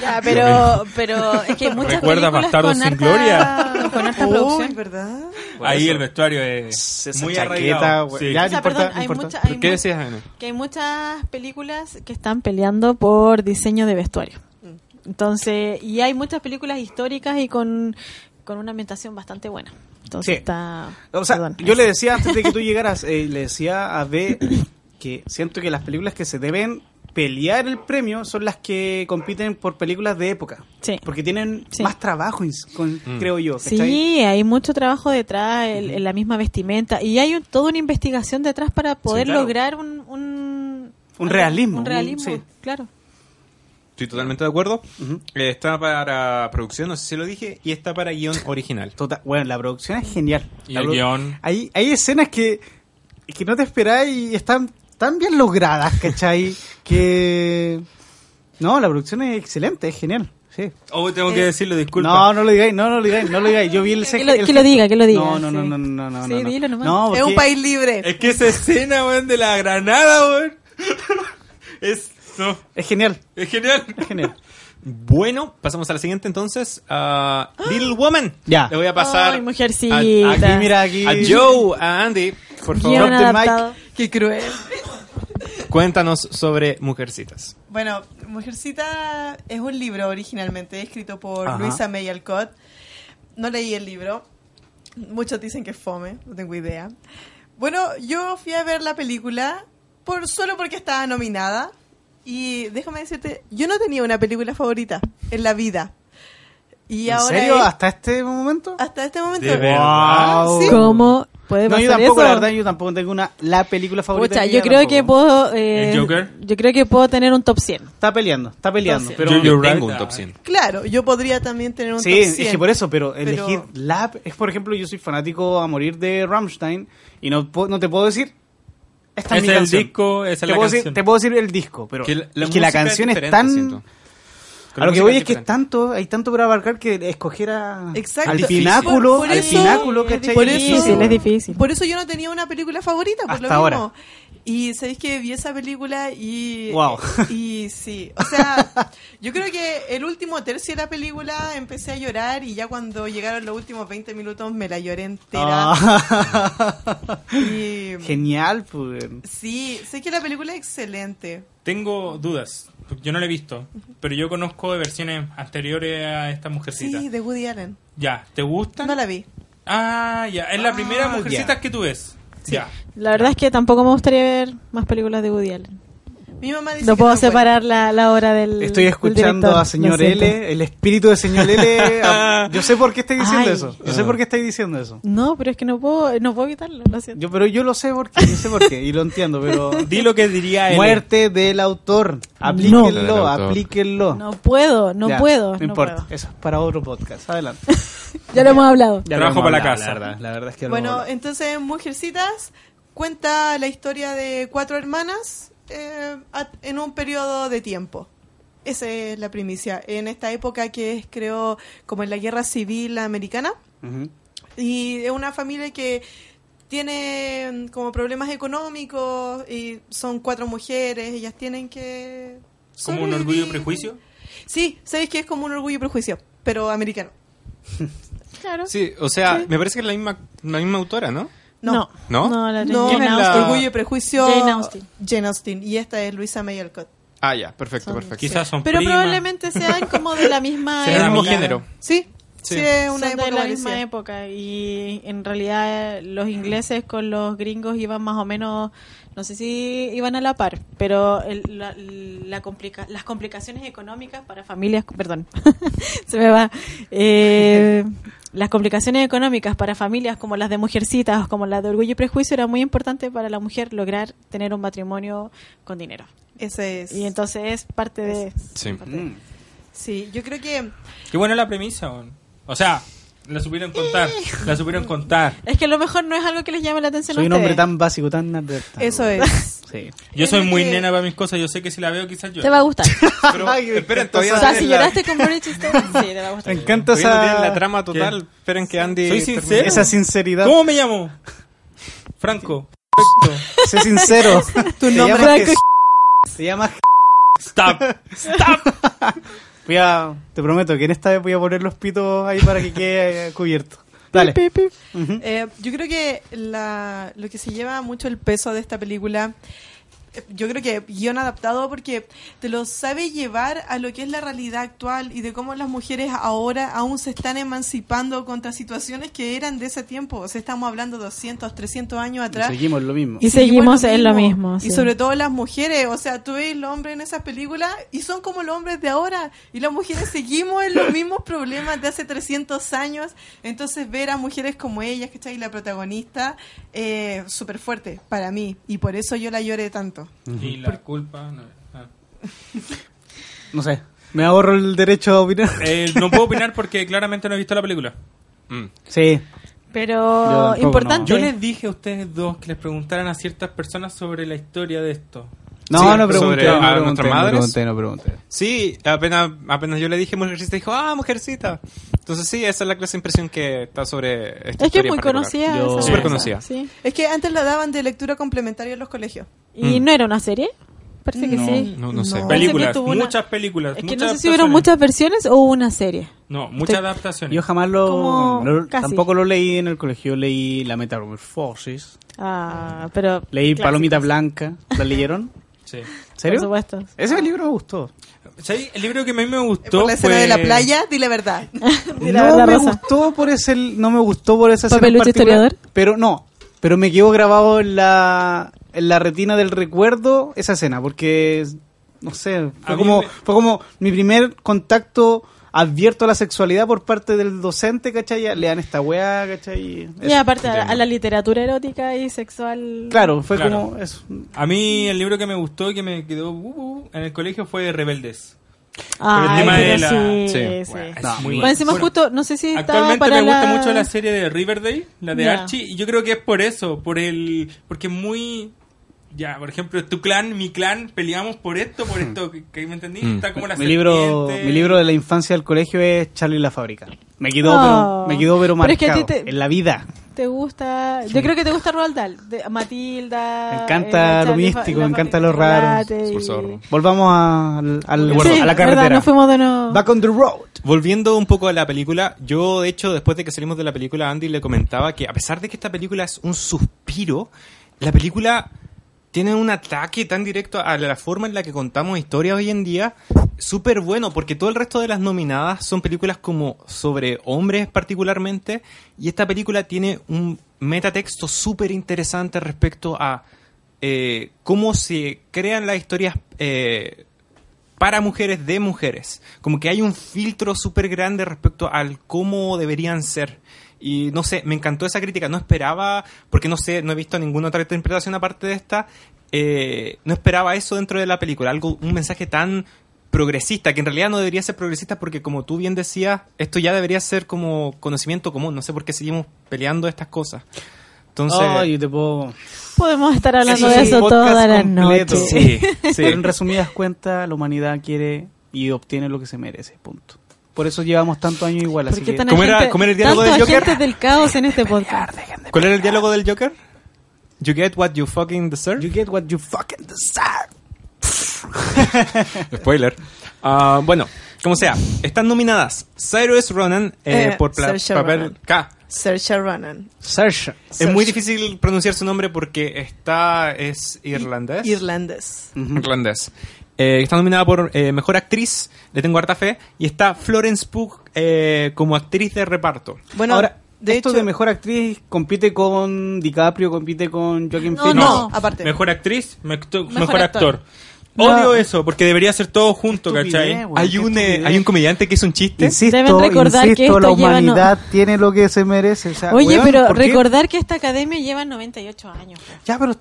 Ya, pero, pero es que hay muchas Recuerda películas Bastardos sin harta- Gloria. Con harta producción. ¿verdad? Ahí el vestuario es Esa muy chaqueta. Sí. Ya, O no sea, importa, perdón, no hay importa. mucha- ¿Pero hay ¿Qué decías, Ana? que hay muchas películas que están peleando por diseño de vestuario. Entonces, y hay muchas películas históricas y con, con una ambientación bastante buena. Entonces Sí. está... O sea, perdón, yo le decía antes de que tú llegaras, eh, le decía a B que siento que las películas que se deben pelear el premio son las que compiten por películas de época. Sí. Porque tienen Sí. más trabajo, con- Mm. creo yo. Sí, hay mucho trabajo detrás, el- en la misma vestimenta, y hay un- toda una investigación detrás para poder claro. lograr un... Un, Un realismo, Un un- realismo, sí. claro. Estoy totalmente de acuerdo. Eh, está para producción, no sé si lo dije, y está para guion original. Tota- bueno, la producción es genial. Y La el guion. Hay, hay escenas que, que no te esperáis y están tan bien logradas, ¿cachai? que... No, la producción es excelente, es genial. Sí. Oh, tengo que decirlo, disculpa. No, no lo digáis, no, no lo digáis, no lo digáis. Yo vi el Que CG lo, el que lo diga, que lo diga. No, no, no, sí. no, no, no. Sí, no, no. dilo nomás. No, Es un país libre. Es que esa escena, weón, de la granada, weón. es, no, Es genial, es genial. es genial. Bueno, pasamos a la siguiente entonces. a Little Woman. Ya. Le voy a pasar Ay, mujercita. a- Aquí, mira, aquí. a Joe, a Andy. Por favor, adaptado. Qué cruel. cuéntanos sobre Mujercitas. Bueno, Mujercita es un libro originalmente escrito por Ajá. Luisa May Alcott. No leí el libro. Muchos dicen que es fome, no tengo idea. Bueno, yo fui a ver la película por solo porque estaba nominada. Y déjame decirte, yo no tenía una película favorita en la vida. Y ¿En ahora serio? es- ¿Hasta este momento? hasta este momento. ¿De verdad? Wow. Sí. ¿Cómo puede No, pasar yo tampoco, eso? la verdad, yo tampoco tengo una la película favorita. Pucha, yo creo que tampoco. puedo... eh, ¿El Joker? Yo creo que puedo tener un top 100. Está peleando, está peleando. Pero, Yo- Yo tengo right. un top 100. Claro, yo podría también tener un sí, top es 100. que por eso, pero Pero- elegir la... Es, por ejemplo, yo soy fanático a morir de Rammstein y no, no te puedo decir... Esta es Ese mi es el canción. disco, esa es te, la puedo canción. decir, te puedo decir el disco, pero Que la- la es que la música canción es, diferente, tan... siento. A lo que voy es que es tanto, hay tanto para abarcar que escoger a- Exacto. al pináculo, Por- por al eso- pináculo, es ¿cachai? por eso- difícil, es difícil. Por eso yo no tenía una película favorita, por Hasta lo ahora. mismo. Y sabéis que vi esa película y. Wow. Y sí. O sea, yo creo que el último tercio de la película empecé a llorar y ya cuando llegaron los últimos 20 minutos me la lloré entera. Ah. Y. Genial, pues. Sí, sé que la película es excelente. Tengo dudas. Yo no la he visto, pero yo conozco de versiones anteriores a esta mujercita. Sí, de Woody Allen. Ya, ¿te gustan? No la vi. Ah, ya, es la Ah, primera mujercita ya. que tú ves. Ya. La verdad es que tampoco me gustaría ver más películas de Woody Allen. Mi mamá dice No puedo no separar la, la hora del. Estoy del escuchando director, a señor. L, el espíritu de señor L. a- Yo sé por qué estáis diciendo Ay. eso. Yo sé por qué estáis diciendo eso. No, pero es que no puedo, no puedo evitarlo, lo siento. Yo, pero yo lo sé por qué, yo sé por qué, y lo entiendo, pero... Di lo que diría él. Muerte del autor. Aplíquenlo, Del autor. aplíquenlo. No puedo, no Ya, puedo. No no importa, puedo. eso es para otro podcast. Adelante. Ya lo hemos hablado. Ya lo Trabajo hemos para la casa. La verdad, la verdad es que Bueno, entonces Mujercitas cuenta la historia de cuatro hermanas eh, en un periodo de tiempo. Esa es la primicia. En esta época que es, creo, como en la guerra civil americana. Y es una familia que tiene mm, como problemas económicos y son cuatro mujeres, ellas tienen que... Como un orgullo y prejuicio. Sí, sabéis que es como un orgullo y prejuicio, pero americano. Claro. Sí, o sea, me parece que es la misma, la misma autora, ¿no? No. ¿No? No, la No, ¿Quién es Jane Austen. Orgullo y Prejuicio. Jane Austen. Jane Austen. Y esta es Luisa May Alcott. Ah, ya, perfecto, Son- perfecto. Quizás son Pero primas. probablemente sean como de la misma Sean Es el mismo género. Sí, Sí. sí, es Son una de época la parecida. misma época y en realidad los ingleses con los gringos iban más o menos, no sé si iban a la par, pero el- la, la complica- las complicaciones económicas para familias, perdón, se me va, Eh, las complicaciones económicas para familias como las de Mujercitas, como las de Orgullo y Prejuicio, era muy importante para la mujer lograr tener un matrimonio con dinero. Ese es. Y entonces es parte de... Sí. Mm. Sí, yo creo que. Qué buena la premisa. O sea, la supieron contar. La supieron contar. Es que a lo mejor no es algo que les llame la atención Soy a un hombre tan básico, tan advertido. Eso es. Sí. Yo soy muy que- nena para mis cosas. Yo sé que si la veo quizás yo. Te va a gustar. Pero, Ay, esperen, todavía O no sea, tienen si la- lloraste con Bridget Easton, sí, te va a gustar. Me encanta todavía no tienen esa, la trama total. Esperen que Andy... Soy termine. sincero. esa sinceridad. ¿Cómo me llamo? Franco. Perfecto. Sé sincero. Tu nombre Franco. Se llama Stop. Stop. Voy a, te prometo que en esta vez voy a poner los pitos ahí para que quede eh, cubierto. Dale. Eh, yo creo que la, lo que se lleva mucho el peso de esta película, yo creo que guion adaptado porque te lo sabe llevar a lo que es la realidad actual y de cómo las mujeres ahora aún se están emancipando contra situaciones que eran de ese tiempo. O sea, estamos hablando 200, 300 años atrás. Seguimos lo mismo. Y seguimos en lo mismo. Y sí. sobre todo las mujeres, o sea, tú ves los hombres en esas películas y son como los hombres de ahora. Y las mujeres seguimos en los mismos problemas de hace 300 años. Entonces ver a mujeres como ellas, ¿cachai? La protagonista, eh, súper fuerte para mí. Y por eso yo la lloré tanto. Y la culpa. No, ah. No sé. Me ahorro el derecho a opinar. Eh, no puedo opinar porque claramente no he visto la película. Mm. Sí. Pero importante. Yo les dije a ustedes dos que les preguntaran a ciertas personas sobre la historia de esto. No, Sí, no pregunté. sobre no a pregunté, nuestras no madres. pregunté, no pregunté. Sí, apenas, apenas yo le dije mujercita, dijo, ah, mujercita. Entonces sí, esa es la clase de impresión que está sobre esta Es que es muy conocida. Yo- Súper conocida. Sí. Es que antes la daban de lectura complementaria en los colegios. ¿Y Mm. no era una serie? Parece que No, sí. No, no sé. No. Películas, una- muchas películas. Es que muchas no sé si hubieron muchas versiones o una serie. No, muchas adaptaciones. Yo jamás lo, lo- tampoco lo leí en el colegio, leí La Metamorfosis, Ah, pero. leí clásicos, Palomita Blanca, ¿la leyeron? Sí. ¿En serio? Por supuesto. Ese libro me gustó. ¿Sabes? El libro que a mí me gustó Por la escena fue... de la playa, di la verdad. Di la no verdad, me Rosa. gustó por ese no me gustó por esa escena en ¿Papelucho particular, historiador? pero no pero me quedó grabado en la, en la retina del recuerdo esa escena, porque, no sé, fue como, me- fue como mi primer contacto abierto a la sexualidad por parte del docente, ¿cachai? Ya, Lean esta weá, ¿cachai? Y Eso. aparte a, a la literatura erótica y sexual. Claro, fue Claro. como eso. A mí el libro que me gustó y que me quedó uh, uh, en el colegio fue Rebeldes. Ay, el tema pero de la- sí, sí, sí. Bueno, es No, muy- encima bueno, justo, no sé si Actualmente para me gusta la... mucho la serie de Riverdale, la de. Archie, y yo creo que es por eso, por el porque es muy ya, por ejemplo, tu clan, mi clan, peleamos por esto, por esto, que, que me entendí, Mm. está como la Mi libro, mi libro de la infancia del colegio es Charlie la fábrica. Me quedó, Oh. pero, me quedó pero Pero es que a marcado ti te- en la vida. ¿Te gusta? Yo creo que te gusta Roald Dahl. De, Matilda. Me encanta eh, lo místico, me encanta lo raro. y-. Volvamos a, al, al- Sí, a la verdad, carretera. nos fuimos de nuevo. Back on the road. Volviendo un poco a la película, yo de hecho después de que salimos de la película Andy le comentaba que a pesar de que esta película es un suspiro, la película tiene un ataque tan directo a la forma en la que contamos historias hoy en día, súper bueno, porque todo el resto de las nominadas son películas como sobre hombres particularmente, y esta película tiene un metatexto súper interesante respecto a eh, cómo se crean las historias eh, para mujeres de mujeres. Como que hay un filtro súper grande respecto al cómo deberían ser. Y no sé, me encantó esa crítica. No esperaba, porque no sé, no he visto ninguna otra interpretación aparte de esta. eh, no esperaba eso dentro de la película. Algo, un mensaje tan progresista, que en realidad no debería ser progresista porque como tú bien decías, esto ya debería ser como conocimiento común. No sé por qué seguimos peleando estas cosas. Entonces, Ay, yo te puedo... Podemos estar hablando de eso toda la completo. noche. sí, sí. Pero en resumidas cuentas, la humanidad quiere y obtiene lo que se merece, punto. Por eso llevamos tanto años igual, así que... ¿Cómo era- cómo era el diálogo del Joker? del caos en este podcast. ¿Cuál era el diálogo del Joker? You get what you fucking deserve. You get what you fucking deserve. Spoiler. Ah, bueno, como sea, están nominadas Cyrus Ronan eh, Eh, por pla- Saoirse papel Ronan. K. Saoirse Ronan. Saoirse. Es muy difícil pronunciar su nombre porque está es irlandés. Irlandés. Irlandés. Eh, está nominada por eh, mejor actriz, le tengo harta fe, y está Florence Pugh eh, como actriz de reparto. Bueno, Ahora, de esto hecho, de mejor actriz compite con DiCaprio, compite con Joaquin No, Phoenix. no, aparte. Mejor actriz, mejor, Mejor mejor actor. actor. Odio No. eso, porque debería ser todo junto, Estupidez, ¿cachai? hay, un, eh, hay un comediante que hizo un chiste. Insisto, Deben recordar que insisto, esto la lleva no- humanidad tiene lo que se merece. o sea, Oye, weón, pero recordar que esta academia lleva 98 años. Ya, pero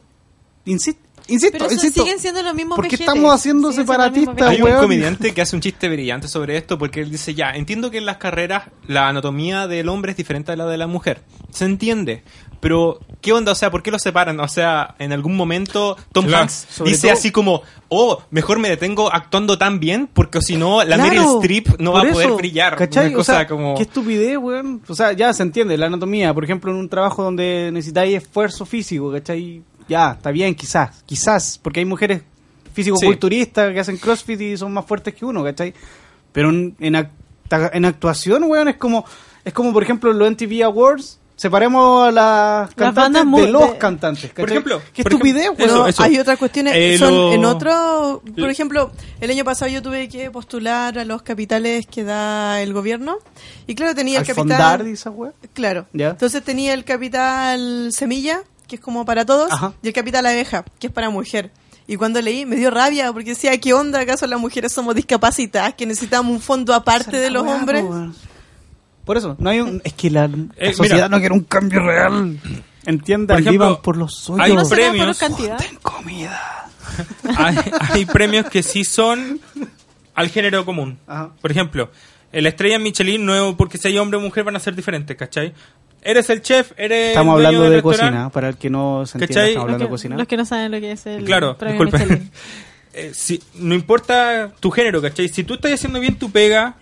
insisto, insisto, Pero insisto. siguen siendo los mismos ¿Por qué estamos haciendo separatistas, Hay un comediante que hace un chiste brillante sobre esto porque él dice, ya, entiendo que en las carreras la anatomía del hombre es diferente a la de la mujer. Se entiende. Pero, ¿qué onda? O sea, ¿por qué los separan? O sea, en algún momento Tom Claro, Hanks dice todo- así como, oh, mejor me detengo actuando tan bien porque si no, la Claro, Meryl Streep no va a poder eso, brillar. ¿Cachai? Una O cosa sea, como... qué estupidez, weón. O sea, ya se entiende, la anatomía, por ejemplo, en un trabajo donde necesitáis esfuerzo físico, ¿cachai? Ya, está bien, quizás, quizás, porque hay mujeres físico-culturistas que hacen crossfit y son más fuertes que uno, ¿cachai? Pero en, en, actuación, weón, es como, es como, por ejemplo, en los MTV Awards, separemos a las cantantes bandas mu- de los de- cantantes, ¿cachai? Por ejemplo, qué por estupidez, ejemplo, weón. eso, No, eso. hay otras cuestiones. Eh, son lo- en otro, por ejemplo, el año pasado yo tuve que postular a los capitales que da el gobierno. Y claro, tenía el Al fondar, capital. esa weón. Claro. Ya. Entonces tenía el capital semilla, que es como para todos, Ajá. y el capital abeja, que es para mujer. Y cuando leí me dio rabia porque decía, ¿qué onda? ¿Acaso las mujeres somos discapacitadas? Que necesitamos un fondo aparte de los hombres. Por eso, no hay un, es que la, la Eh, sociedad mira. no quiere un cambio real. Entiendan, Por ejemplo, vivan por los suyos. hay ¿No por premios. cantidad? comida. hay, hay premios que sí son al género común. Ajá. Por ejemplo, la estrella Michelin no porque si hay hombre o mujer van a ser diferentes, ¿cachai? Eres el chef, eres Estamos el hablando del de restaurante. cocina, para el que no se entienda, ¿Cachai? estamos hablando de Los que- cocina. Los que no saben lo que es el Claro. Michelin. Eh, si- no importa tu género, ¿cachai? Si tú estás haciendo bien tu pega,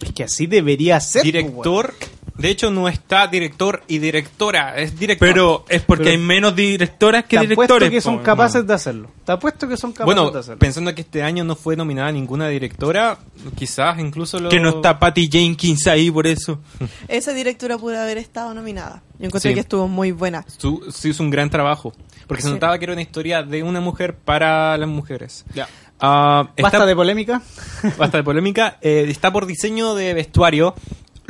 Es que así debería ser. po, Director, de hecho no está director y directora, es director. pero es porque Pero- hay menos directoras que Te directores. que son po, capaces de hacerlo. Te apuesto que son capaces bueno, de hacerlo. pensando que este año no fue nominada ninguna directora, quizás incluso lo... Que no está Patty Jenkins ahí por eso. Esa directora pudo haber estado nominada. Yo encontré Sí. que estuvo muy buena. Su- sí, hizo un gran trabajo. Porque se notaba que era una historia de una mujer para las mujeres. Ya. Ah, está- Basta de polémica. basta de polémica. Eh, está por diseño de vestuario.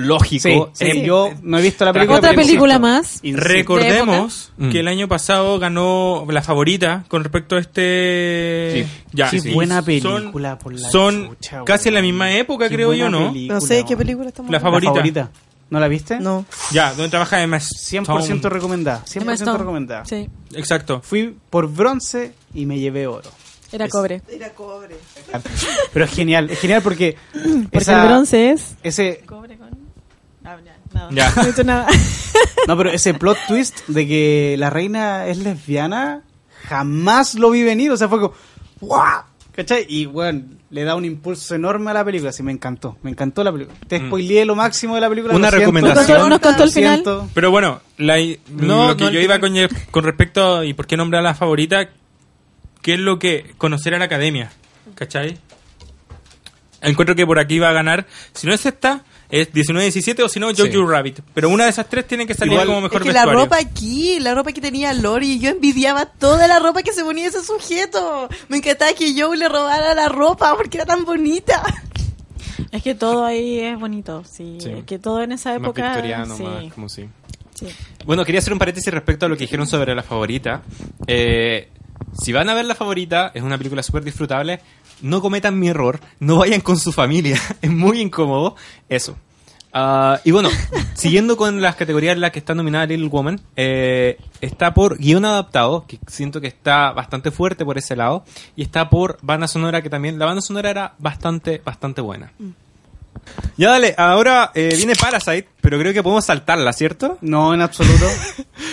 lógico. Sí, Eh, sí, yo no he visto la película. Otra película más. Recordemos que Mm. el año pasado ganó la favorita con respecto a este. Sí. Ya, Qué sí. buena Son- película, por la Son chucha, casi en la misma época, Qué creo yo, ¿no? película, No sé qué película estamos La hablando. La favorita. favorita. ¿No la viste? No. Ya, donde trabaja Emma 100% Stone. recomendada. 100% Emma Stone. recomendada. Sí, Exacto. Fui por bronce y me llevé oro. Era Es- cobre. Era cobre. Pero es genial, es genial porque. Porque esa- el bronce es... Ese, Cobre con... Ah, ya, nada. Ya. No he hecho nada. no, pero ese plot twist de que la reina es lesbiana, jamás lo vi venir. O sea, fue como. ¡Wow! ¿Cachai? Y bueno, le da un impulso enorme a la película. Sí, me encantó. Me encantó la película. Te Mm. spoileé lo máximo de la película. Una siento. recomendación. ¿Nos contó el final? Pero bueno, la, No, lo que no, yo iba con, con respecto a, y por qué nombrar a la favorita, ¿qué es lo que conocer a la academia? ¿Cachai? Encuentro que por aquí va a ganar, si no es esta, es 19-17 o si no, Jojo Sí. Rabbit. Pero una de esas tres tiene que salir Igual- como mejor es que la ropa aquí, la ropa que tenía Lori, yo envidiaba toda la ropa que se ponía ese sujeto. Me encantaba que Joe le robara la ropa porque era tan bonita. Es que todo ahí es bonito, sí. Sí. Es que todo en esa más época... victoriano, sí, más como si. sí. Bueno, quería hacer un paréntesis respecto a lo que dijeron sobre la favorita. Eh, si van a ver la favorita, es una película súper disfrutable. No cometan mi error, no vayan con su familia, es muy incómodo. Eso. Ah, y bueno, siguiendo con las categorías en las que está nominada Little Woman, eh, está por guion adaptado, que siento que está bastante fuerte por ese lado, y está por banda sonora, que también la banda sonora era bastante, bastante buena. Ya dale, ahora eh, viene Parasite, pero creo que podemos saltarla, ¿cierto? No, en absoluto.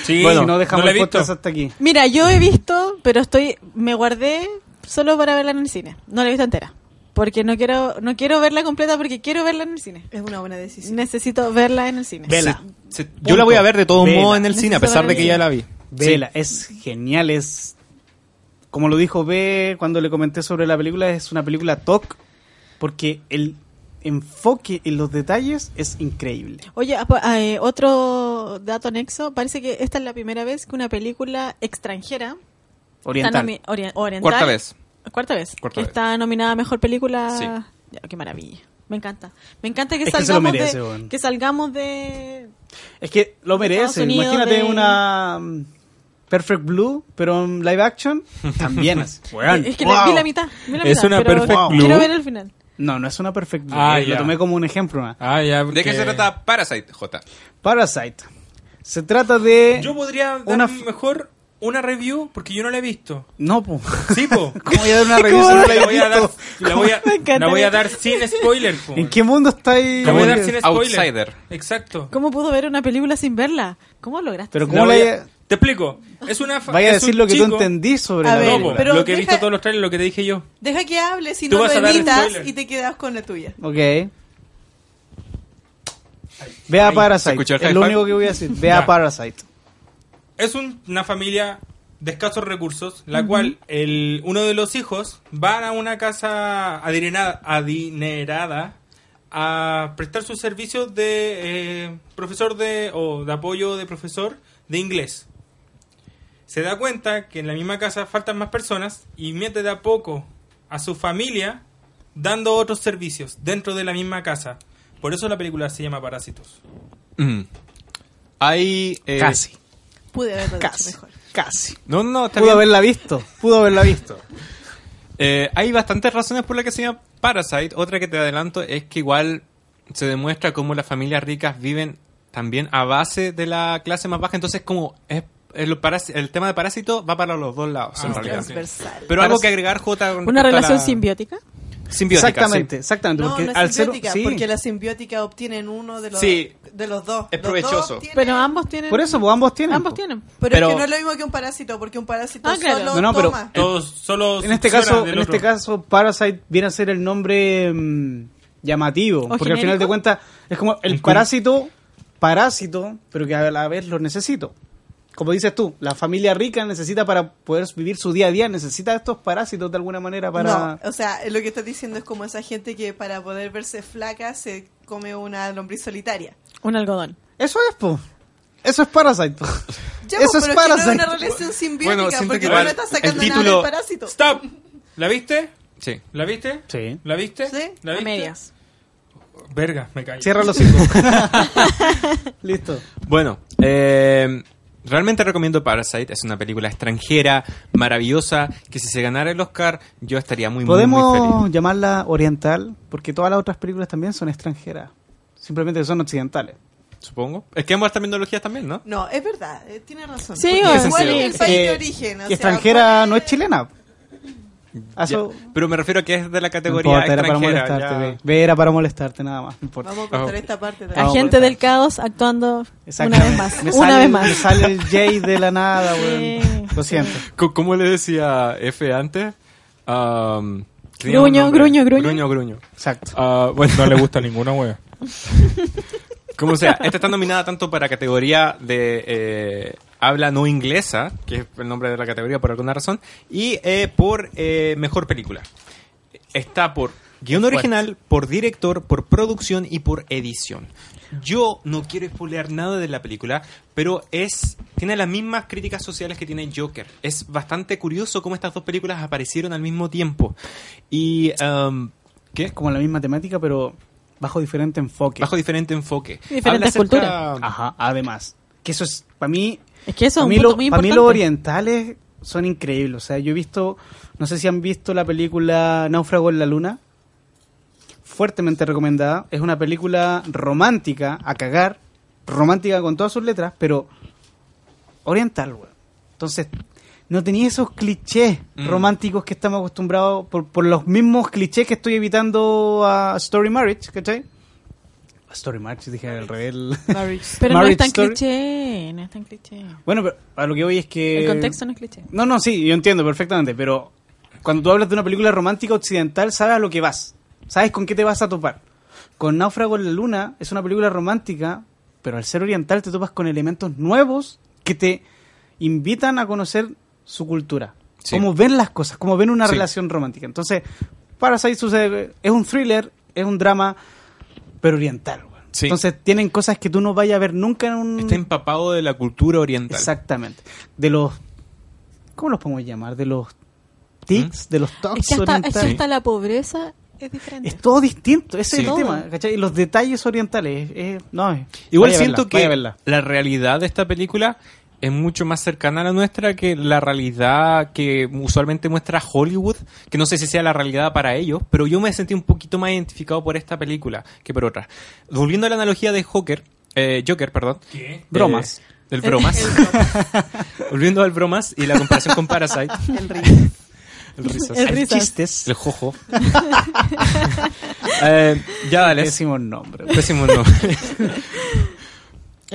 Sí, bueno, no no dejamos la he el podcast hasta aquí. Mira, yo he visto, pero estoy... Me guardé solo para verla en el cine. No la he visto entera. Porque no quiero no quiero verla completa porque quiero verla en el cine. Es una buena decisión. Necesito verla en el cine. Vela. Se- yo la voy a ver de todos modos en el cine, a pesar de que ya la vi. Vela, es genial, es como lo dijo B cuando le comenté sobre la película, es una película TOC porque el enfoque en los detalles es increíble. Oye, apa- eh, otro dato anexo. Parece que esta es la primera vez que una película extranjera está Oriental. nomi- ori- oriental- Cuarta vez. Cuarta vez. Cuarta vez. está nominada a mejor película. Sí. Ya, qué maravilla. Me encanta. Me encanta que Es que se lo salgamos merece, de que salgamos de Es que lo merece. Unidos Imagínate de- una mm, Perfect Blue, pero en live action, también es. Es que la- wow. vi la mitad. vi la Es mitad, una pero Perfect Quiero Blue. ver el final. No, no es una Perfect Blue. Ah, eh, Lo tomé como un ejemplo. ¿no? Ah, ya, ¿De qué se trata Parasite, J? Parasite. Se trata de... Yo podría dar Una mejor una review porque yo no la he visto. No, po. Sí, po. ¿Cómo voy a dar una review no la la voy a dar, la voy a, Me encanta. la voy a dar sin spoiler. po. ¿En qué mundo estáis? La voy a dar sin spoiler. Outsider. Exacto. ¿Cómo pudo ver una película sin verla? ¿Cómo lograste? Pero? ¿cómo La voy a- Te explico. Es una Vaya a decir lo que chico- tú entendís sobre A la ver, película. pero lo que he deja- visto todos los trailers, lo que te dije yo. Deja que hable, si Tú no vas lo spoiler. y te quedas con la tuya. Ok. Vea Ahí, ¿se Parasite. Es lo único que voy a decir. Vea. Parasite. Es un- una familia de escasos recursos, la cual el, uno de los hijos va a una casa adinerada, adinerada a prestar sus servicios de eh, profesor de o de apoyo de profesor de inglés. Se da cuenta que en la misma casa faltan más personas y mete de a poco a su familia dando otros servicios dentro de la misma casa. Por eso la película se llama Parásitos. Mm. Hay. eh, Casi. Pude haberlo Casi. mejor. Casi. No, no, no, está Pudo bien. haberla visto. Pudo haberla visto. Eh, hay bastantes razones por las que se llama Parasite. Otra que te adelanto es que igual se demuestra cómo las familias ricas viven también a base de la clase más baja. Entonces, como es, el, el tema de parásito va para los dos lados, en Ah, realidad. Transversal. Pero algo que agregar, J. con Una relación la- simbiótica. Simbiótica. exactamente, sí. exactamente. No, porque no es al ser, simbiótica, sí. porque la simbiótica obtienen uno de los, Sí. de los dos. Es Los provechoso. dos tienen- Pero ambos tienen. Por eso, pues ambos tienen. Ambos po. tienen. Pero, Pero- es que no es lo mismo que un parásito, porque un parásito Ah, claro. solo No, no, pero- toma. Todos solo En este caso, en este caso, Parasite viene a ser el nombre mm, llamativo. porque al final de cuentas es como el parásito, parásito, pero que a la vez lo necesito. Como dices tú, la familia rica necesita para poder vivir su día a día, necesita estos parásitos de alguna manera para... No, o sea, lo que estás diciendo es como esa gente que para poder verse flaca se come una lombriz solitaria. Un algodón. Eso es, po. Eso es Parasite. po. Ya, Eso es pero es que no Parasite. es una relación simbiótica, Bueno, porque que no estás el sacando nada título- del parásito. ¡Stop! ¿La viste? Sí. ¿La viste? Sí. ¿La viste? Sí. ¿La A medias. Verga, me caí. Cierra los cinco. Listo. Bueno, eh, realmente recomiendo Parasite. Es una película extranjera, maravillosa, que si se ganara el Oscar, yo estaría muy, muy, muy Podemos feliz. llamarla oriental, porque todas las otras películas también son extranjeras. Simplemente son occidentales. Supongo. Es que ambas terminologías también, ¿no? No, es verdad, eh, tiene razón. Sí, igual es el país de Eh, origen. o que sea, extranjera ¿cuál no es chilena. Pero me refiero a que es de la no categoría importa, era para molestarte. ve. Ve, era para molestarte, nada más. No importa. Vamos a cortar Oh. esta parte. A Agente del caos actuando una vez más. Me Una sale vez el- más. Me sale el Jay de la nada, Sí. Lo siento. ¿Cómo le decía F antes? Um, Gruño, gruño, gruño. Gruño, gruño. Exacto. Ah, bueno, No le gusta ninguna wea. como sea, esta está nominada tanto para categoría de eh, habla no inglesa, que es el nombre de la categoría por alguna razón, y eh, por eh, mejor película. Está por guion original, por director, por producción y por edición. Yo no quiero spoilear nada de la película, pero es tiene las mismas críticas sociales que tiene Joker. Es bastante curioso cómo estas dos películas aparecieron al mismo tiempo. Y um, ¿qué? Es como la misma temática, pero bajo diferente enfoque. Bajo diferente enfoque. Diferentes culturas. Ajá, además. Que eso es, para mí, Es que eso es para mí, lo- para los orientales son increíbles. O sea, yo he visto, no sé si han visto la película Náufrago en la Luna. Fuertemente recomendada. Es una película romántica, a cagar. Romántica con todas sus letras, pero oriental, weón. Entonces, no tenía esos clichés Mm. románticos que estamos acostumbrados por, por los mismos clichés que estoy evitando a Story Marriage, ¿cachai? Story Marriage, dije al revés. Pero no es tan Story. cliché, no es tan cliché. Bueno, pero a lo que voy es que... El contexto no es cliché. No, no, sí, yo entiendo perfectamente, pero cuando tú hablas de una película romántica occidental, sabes a lo que vas. Sabes con qué te vas a topar. Con Náufrago en la Luna es una película romántica, pero al ser oriental te topas con elementos nuevos que te invitan a conocer su cultura. Sí. Cómo ven las cosas, cómo ven una Sí. relación romántica. Entonces, Parasite sucede, es un thriller, es un drama, pero oriental. güey. Sí. Entonces tienen cosas que tú no vayas a ver nunca en un... Está empapado de la cultura oriental. Exactamente. De los. ¿Cómo los podemos llamar? De los tics, de los tocs Es que, hasta, es que orientales. hasta la pobreza es diferente. Es todo distinto, ese Sí. es el tema, ¿cachai? Y los detalles orientales, es- no, Igual siento verla, que la realidad de esta película es mucho más cercana a la nuestra que la realidad que usualmente muestra Hollywood, que no sé si sea la realidad para ellos, pero yo me sentí un poquito más identificado por esta película que por otras. Volviendo a la analogía de Joker, eh, Joker, perdón. ¿Qué? Bromas. Eh, el bromas. Volviendo al bromas y la comparación con Parasite. El río. El risas. El Hay risas. chistes. El jojo. Eh, ya dale. Pésimo nombre. Pésimo nombre.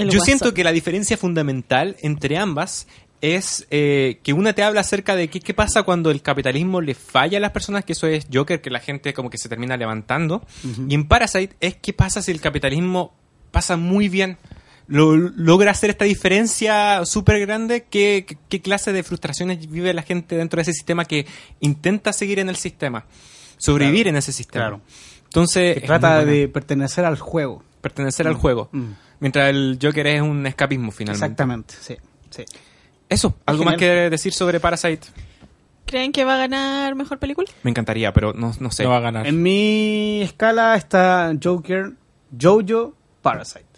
El Yo guasón. siento que la diferencia fundamental entre ambas es eh, que una te habla acerca de qué, qué pasa cuando el capitalismo le falla a las personas, que eso es Joker, que la gente como que se termina levantando. Y en Parasite es qué pasa si el capitalismo pasa muy bien. Lo, logra hacer esta diferencia súper grande, ¿Qué, clase de frustraciones vive la gente dentro de ese sistema que intenta seguir en el sistema, sobrevivir en ese sistema. Claro. Entonces, Que trata de pertenecer al juego. pertenecer al juego. Mm. Mientras el Joker es un escapismo finalmente. Exactamente, sí. sí. Eso, ¿algo más que decir sobre Parasite? ¿Creen que va a ganar mejor película? Me encantaría, pero no, no sé. No va a ganar. En mi escala está Joker, Jojo, Parasite.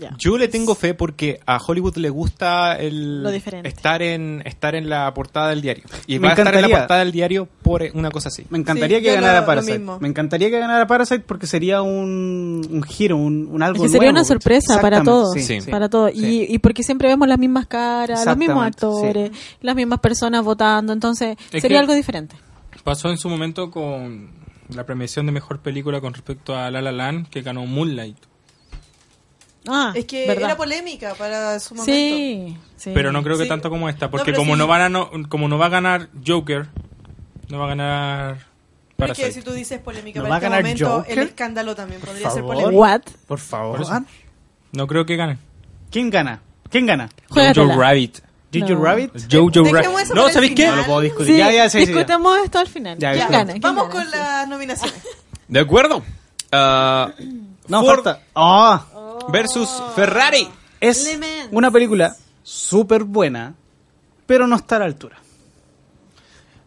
Ya. Yo le tengo fe porque a Hollywood le gusta el Lo estar en estar en la portada del diario. Y Me va a estar en la encantaría. portada del diario por una cosa así. Me encantaría Sí, que ganara lo- lo Parasite. mismo. Me encantaría que ganara Parasite porque sería un, un giro, un, un algo Es que sería nuevo, una sorpresa para todos. sí, Sí. Para todos. Y, y porque siempre vemos las mismas caras, los mismos actores, las mismas personas votando. Entonces, Es sería algo diferente. Pasó en su momento con la premiación de mejor película con respecto a La La Land, que ganó Moonlight. Ah, Es que ¿verdad? era polémica para su momento. Sí, sí. Pero no creo que Sí. tanto como esta, porque como, sí. no van a no, como no va a ganar Joker, no va a ganar es que si tú dices polémica ¿No para va a este ganar momento, Joker? el escándalo también podría ser favor. polémico. What? Por favor. Por No creo que gane. ¿Quién gana? ¿Quién gana? Jojo Rabbit. ¿Jojo No. Rabbit? Jojo Rabbit. No, para ¿sabéis qué? No lo puedo discutir. Sí, ya, ya, sí, sí, ya. esto al final. Ya, ¿Quién ya. gana? ¿Quién Vamos gana? con las nominaciones. De acuerdo. Ah, No, Ford falta. Ah, versus Ferrari. es una película súper buena, pero no está a la altura.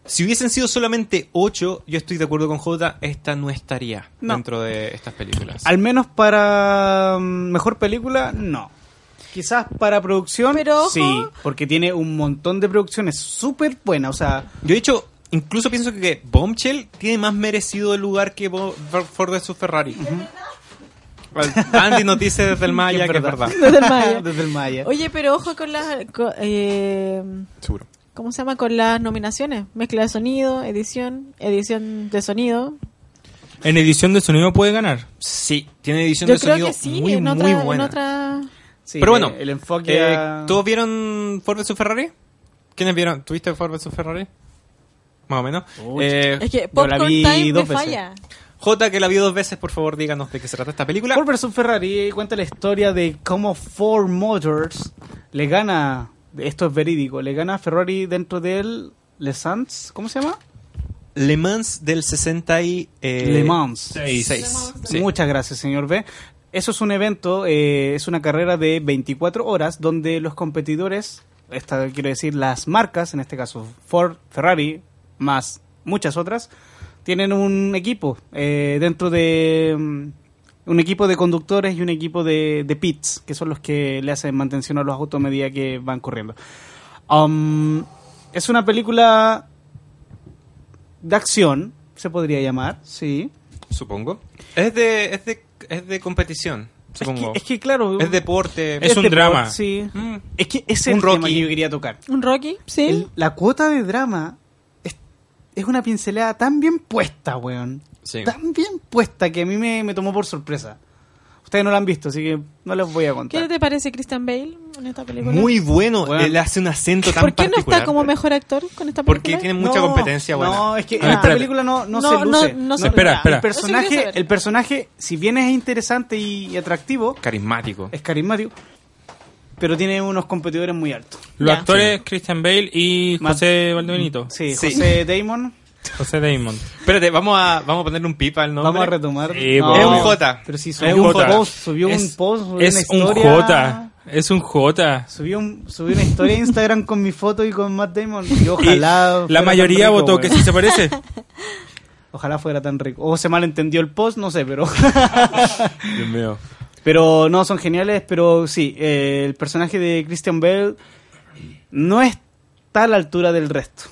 Si hubiesen sido solamente 8, yo estoy de acuerdo con J, esta no estaría No. dentro de estas películas. Al menos para mm, mejor película, no. Quizás para producción, Pero, ojo. sí, porque tiene un montón de producciones súper buenas. O sea, Yo de hecho, incluso pienso que Bombshell tiene más merecido el lugar que Ford vs Ferrari. Andy nos dice desde el Maya que es verdad. Desde el Maya. Desde el Maya. Oye, pero ojo con las... eh, Seguro. ¿Cómo se llama? Con las nominaciones. Mezcla de sonido, edición, edición de sonido. En edición de sonido puede ganar. Sí, tiene edición Yo de creo sonido que sí, muy, en, muy otra, en buena. otra... Sí, Pero bueno, el, enfoque. Eh, a- ¿Todos vieron Ford vs Ferrari? ¿Quiénes vieron? ¿Tuviste Ford vs Ferrari? Más o menos. Uy. Eh, Es que Popcorn Time me veces. J, que la vio dos veces, por favor, díganos de qué se trata esta película. Ford vs Ferrari cuenta la historia de cómo Ford Motors le gana, esto es verídico, le gana a Ferrari dentro del Le Mans, ¿cómo se llama? Le Mans del 60 y... eh, Le Mans. Sí. Muchas gracias, señor B. Eso es un evento, eh, es una carrera de 24 horas donde los competidores, esta quiero decir las marcas, en este caso Ford, Ferrari, más muchas otras, tienen un equipo eh, dentro de mm, un equipo de conductores y un equipo de, de pits, que son los que le hacen mantención a los autos a medida que van corriendo. Um, es una película de acción, se podría llamar, sí. Supongo. Es de, es de, es de competición, Es supongo. que, es que, claro. Es deporte. Es un deporte, drama. Sí. Mm. Es que ese Un es el tema Rocky. que yo quería tocar. ¿Un Rocky? Sí. El- la cuota de drama es, una pincelada tan bien puesta, weón. Sí. Tan bien puesta que a mí me, me tomó por sorpresa. Ustedes no la han visto, así que no les voy a ¿Qué contar. te parece Christian Bale en esta película? Muy bueno. Bueno. Él hace un acento tan ¿Por qué no particular. está como mejor actor con esta película? Porque tiene mucha No, competencia buena. No, es que en esta película no, no, No, se luce. no, no se espera, espera. El personaje, el personaje, si bien es interesante y, y atractivo, Carismático. es carismático, pero tiene unos competidores muy altos. Los Ya. actores Christian Bale y José Valdebenito. Sí, Sí. José Damon. José Damon. Espérate, vamos a, vamos a ponerle un pipa al nombre. Vamos a retomar. Sí, No. Es un J. Pero si Es subió un J. post, subió Es- un post, subió Es una un. J. Es un J. Subió, un, subió una historia a Instagram con mi foto y con Matt Damon. Y ojalá. Y la mayoría rico, votó que sí se parece. Ojalá fuera tan rico. O se malentendió el post, no sé, pero. Dios mío. Pero no, son geniales. Pero sí, eh, el personaje de Christian Bale no está a la altura del resto.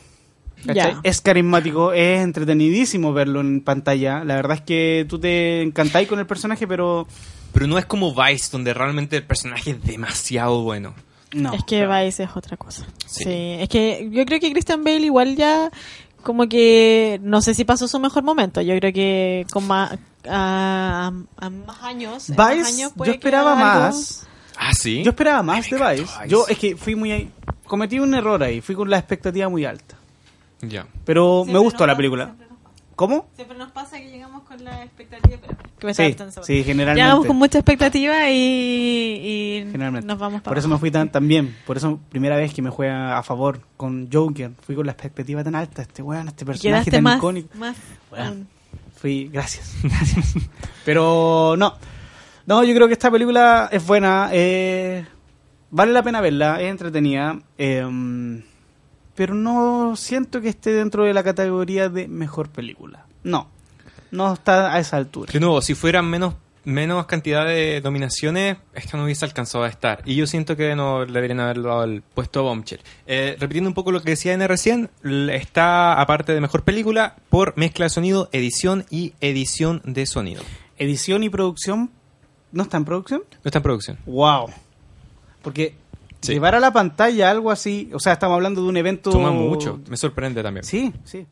Ya. Es carismático, es entretenidísimo verlo en pantalla. La verdad es que tú te encantáis con el personaje, pero. Pero no es como Vice, donde realmente el personaje es demasiado bueno. No. es que Vice es otra cosa. Sí. Sí. es que yo creo que Christian Bale igual ya como que no sé si pasó su mejor momento. Yo creo que con más a, a más años, más yo esperaba más. Ah, sí. Yo esperaba más de Vice. Vice. Yo es que fui muy cometí un error ahí, fui con la expectativa muy alta. Ya. Pero Siempre me gustó nos la pasa, película. siempre nos pasa. ¿Cómo? Siempre nos pasa que llegamos con la expectativa. pero- que me Sí, sí, generalmente. Llegamos con mucha expectativa y, y Generalmente. nos vamos para Por eso me fui tan, tan bien. Por eso, primera vez que me juega a favor con Joker. Fui con la expectativa tan alta. Este weón, este personaje tan más, icónico. más Bueno. Fui, gracias, gracias. Pero no. No, yo creo que esta película es buena. eh, vale la pena verla, es entretenida. eh, pero no siento que esté dentro de la categoría de mejor película. No. No está a esa altura. De nuevo, si fueran menos menos cantidad de dominaciones, esta no hubiese alcanzado a estar. Y yo siento que no le deberían haber dado el puesto a Bombshell. Eh, repitiendo un poco lo que decía N recién, está, aparte de mejor película, por mezcla de sonido, edición y edición de sonido. Edición y producción. ¿No está en producción? No está en producción. Wow. Porque Sí. llevar a la pantalla algo así, o sea, estamos hablando de un evento... Suma mucho. Me sorprende también. Sí, sí.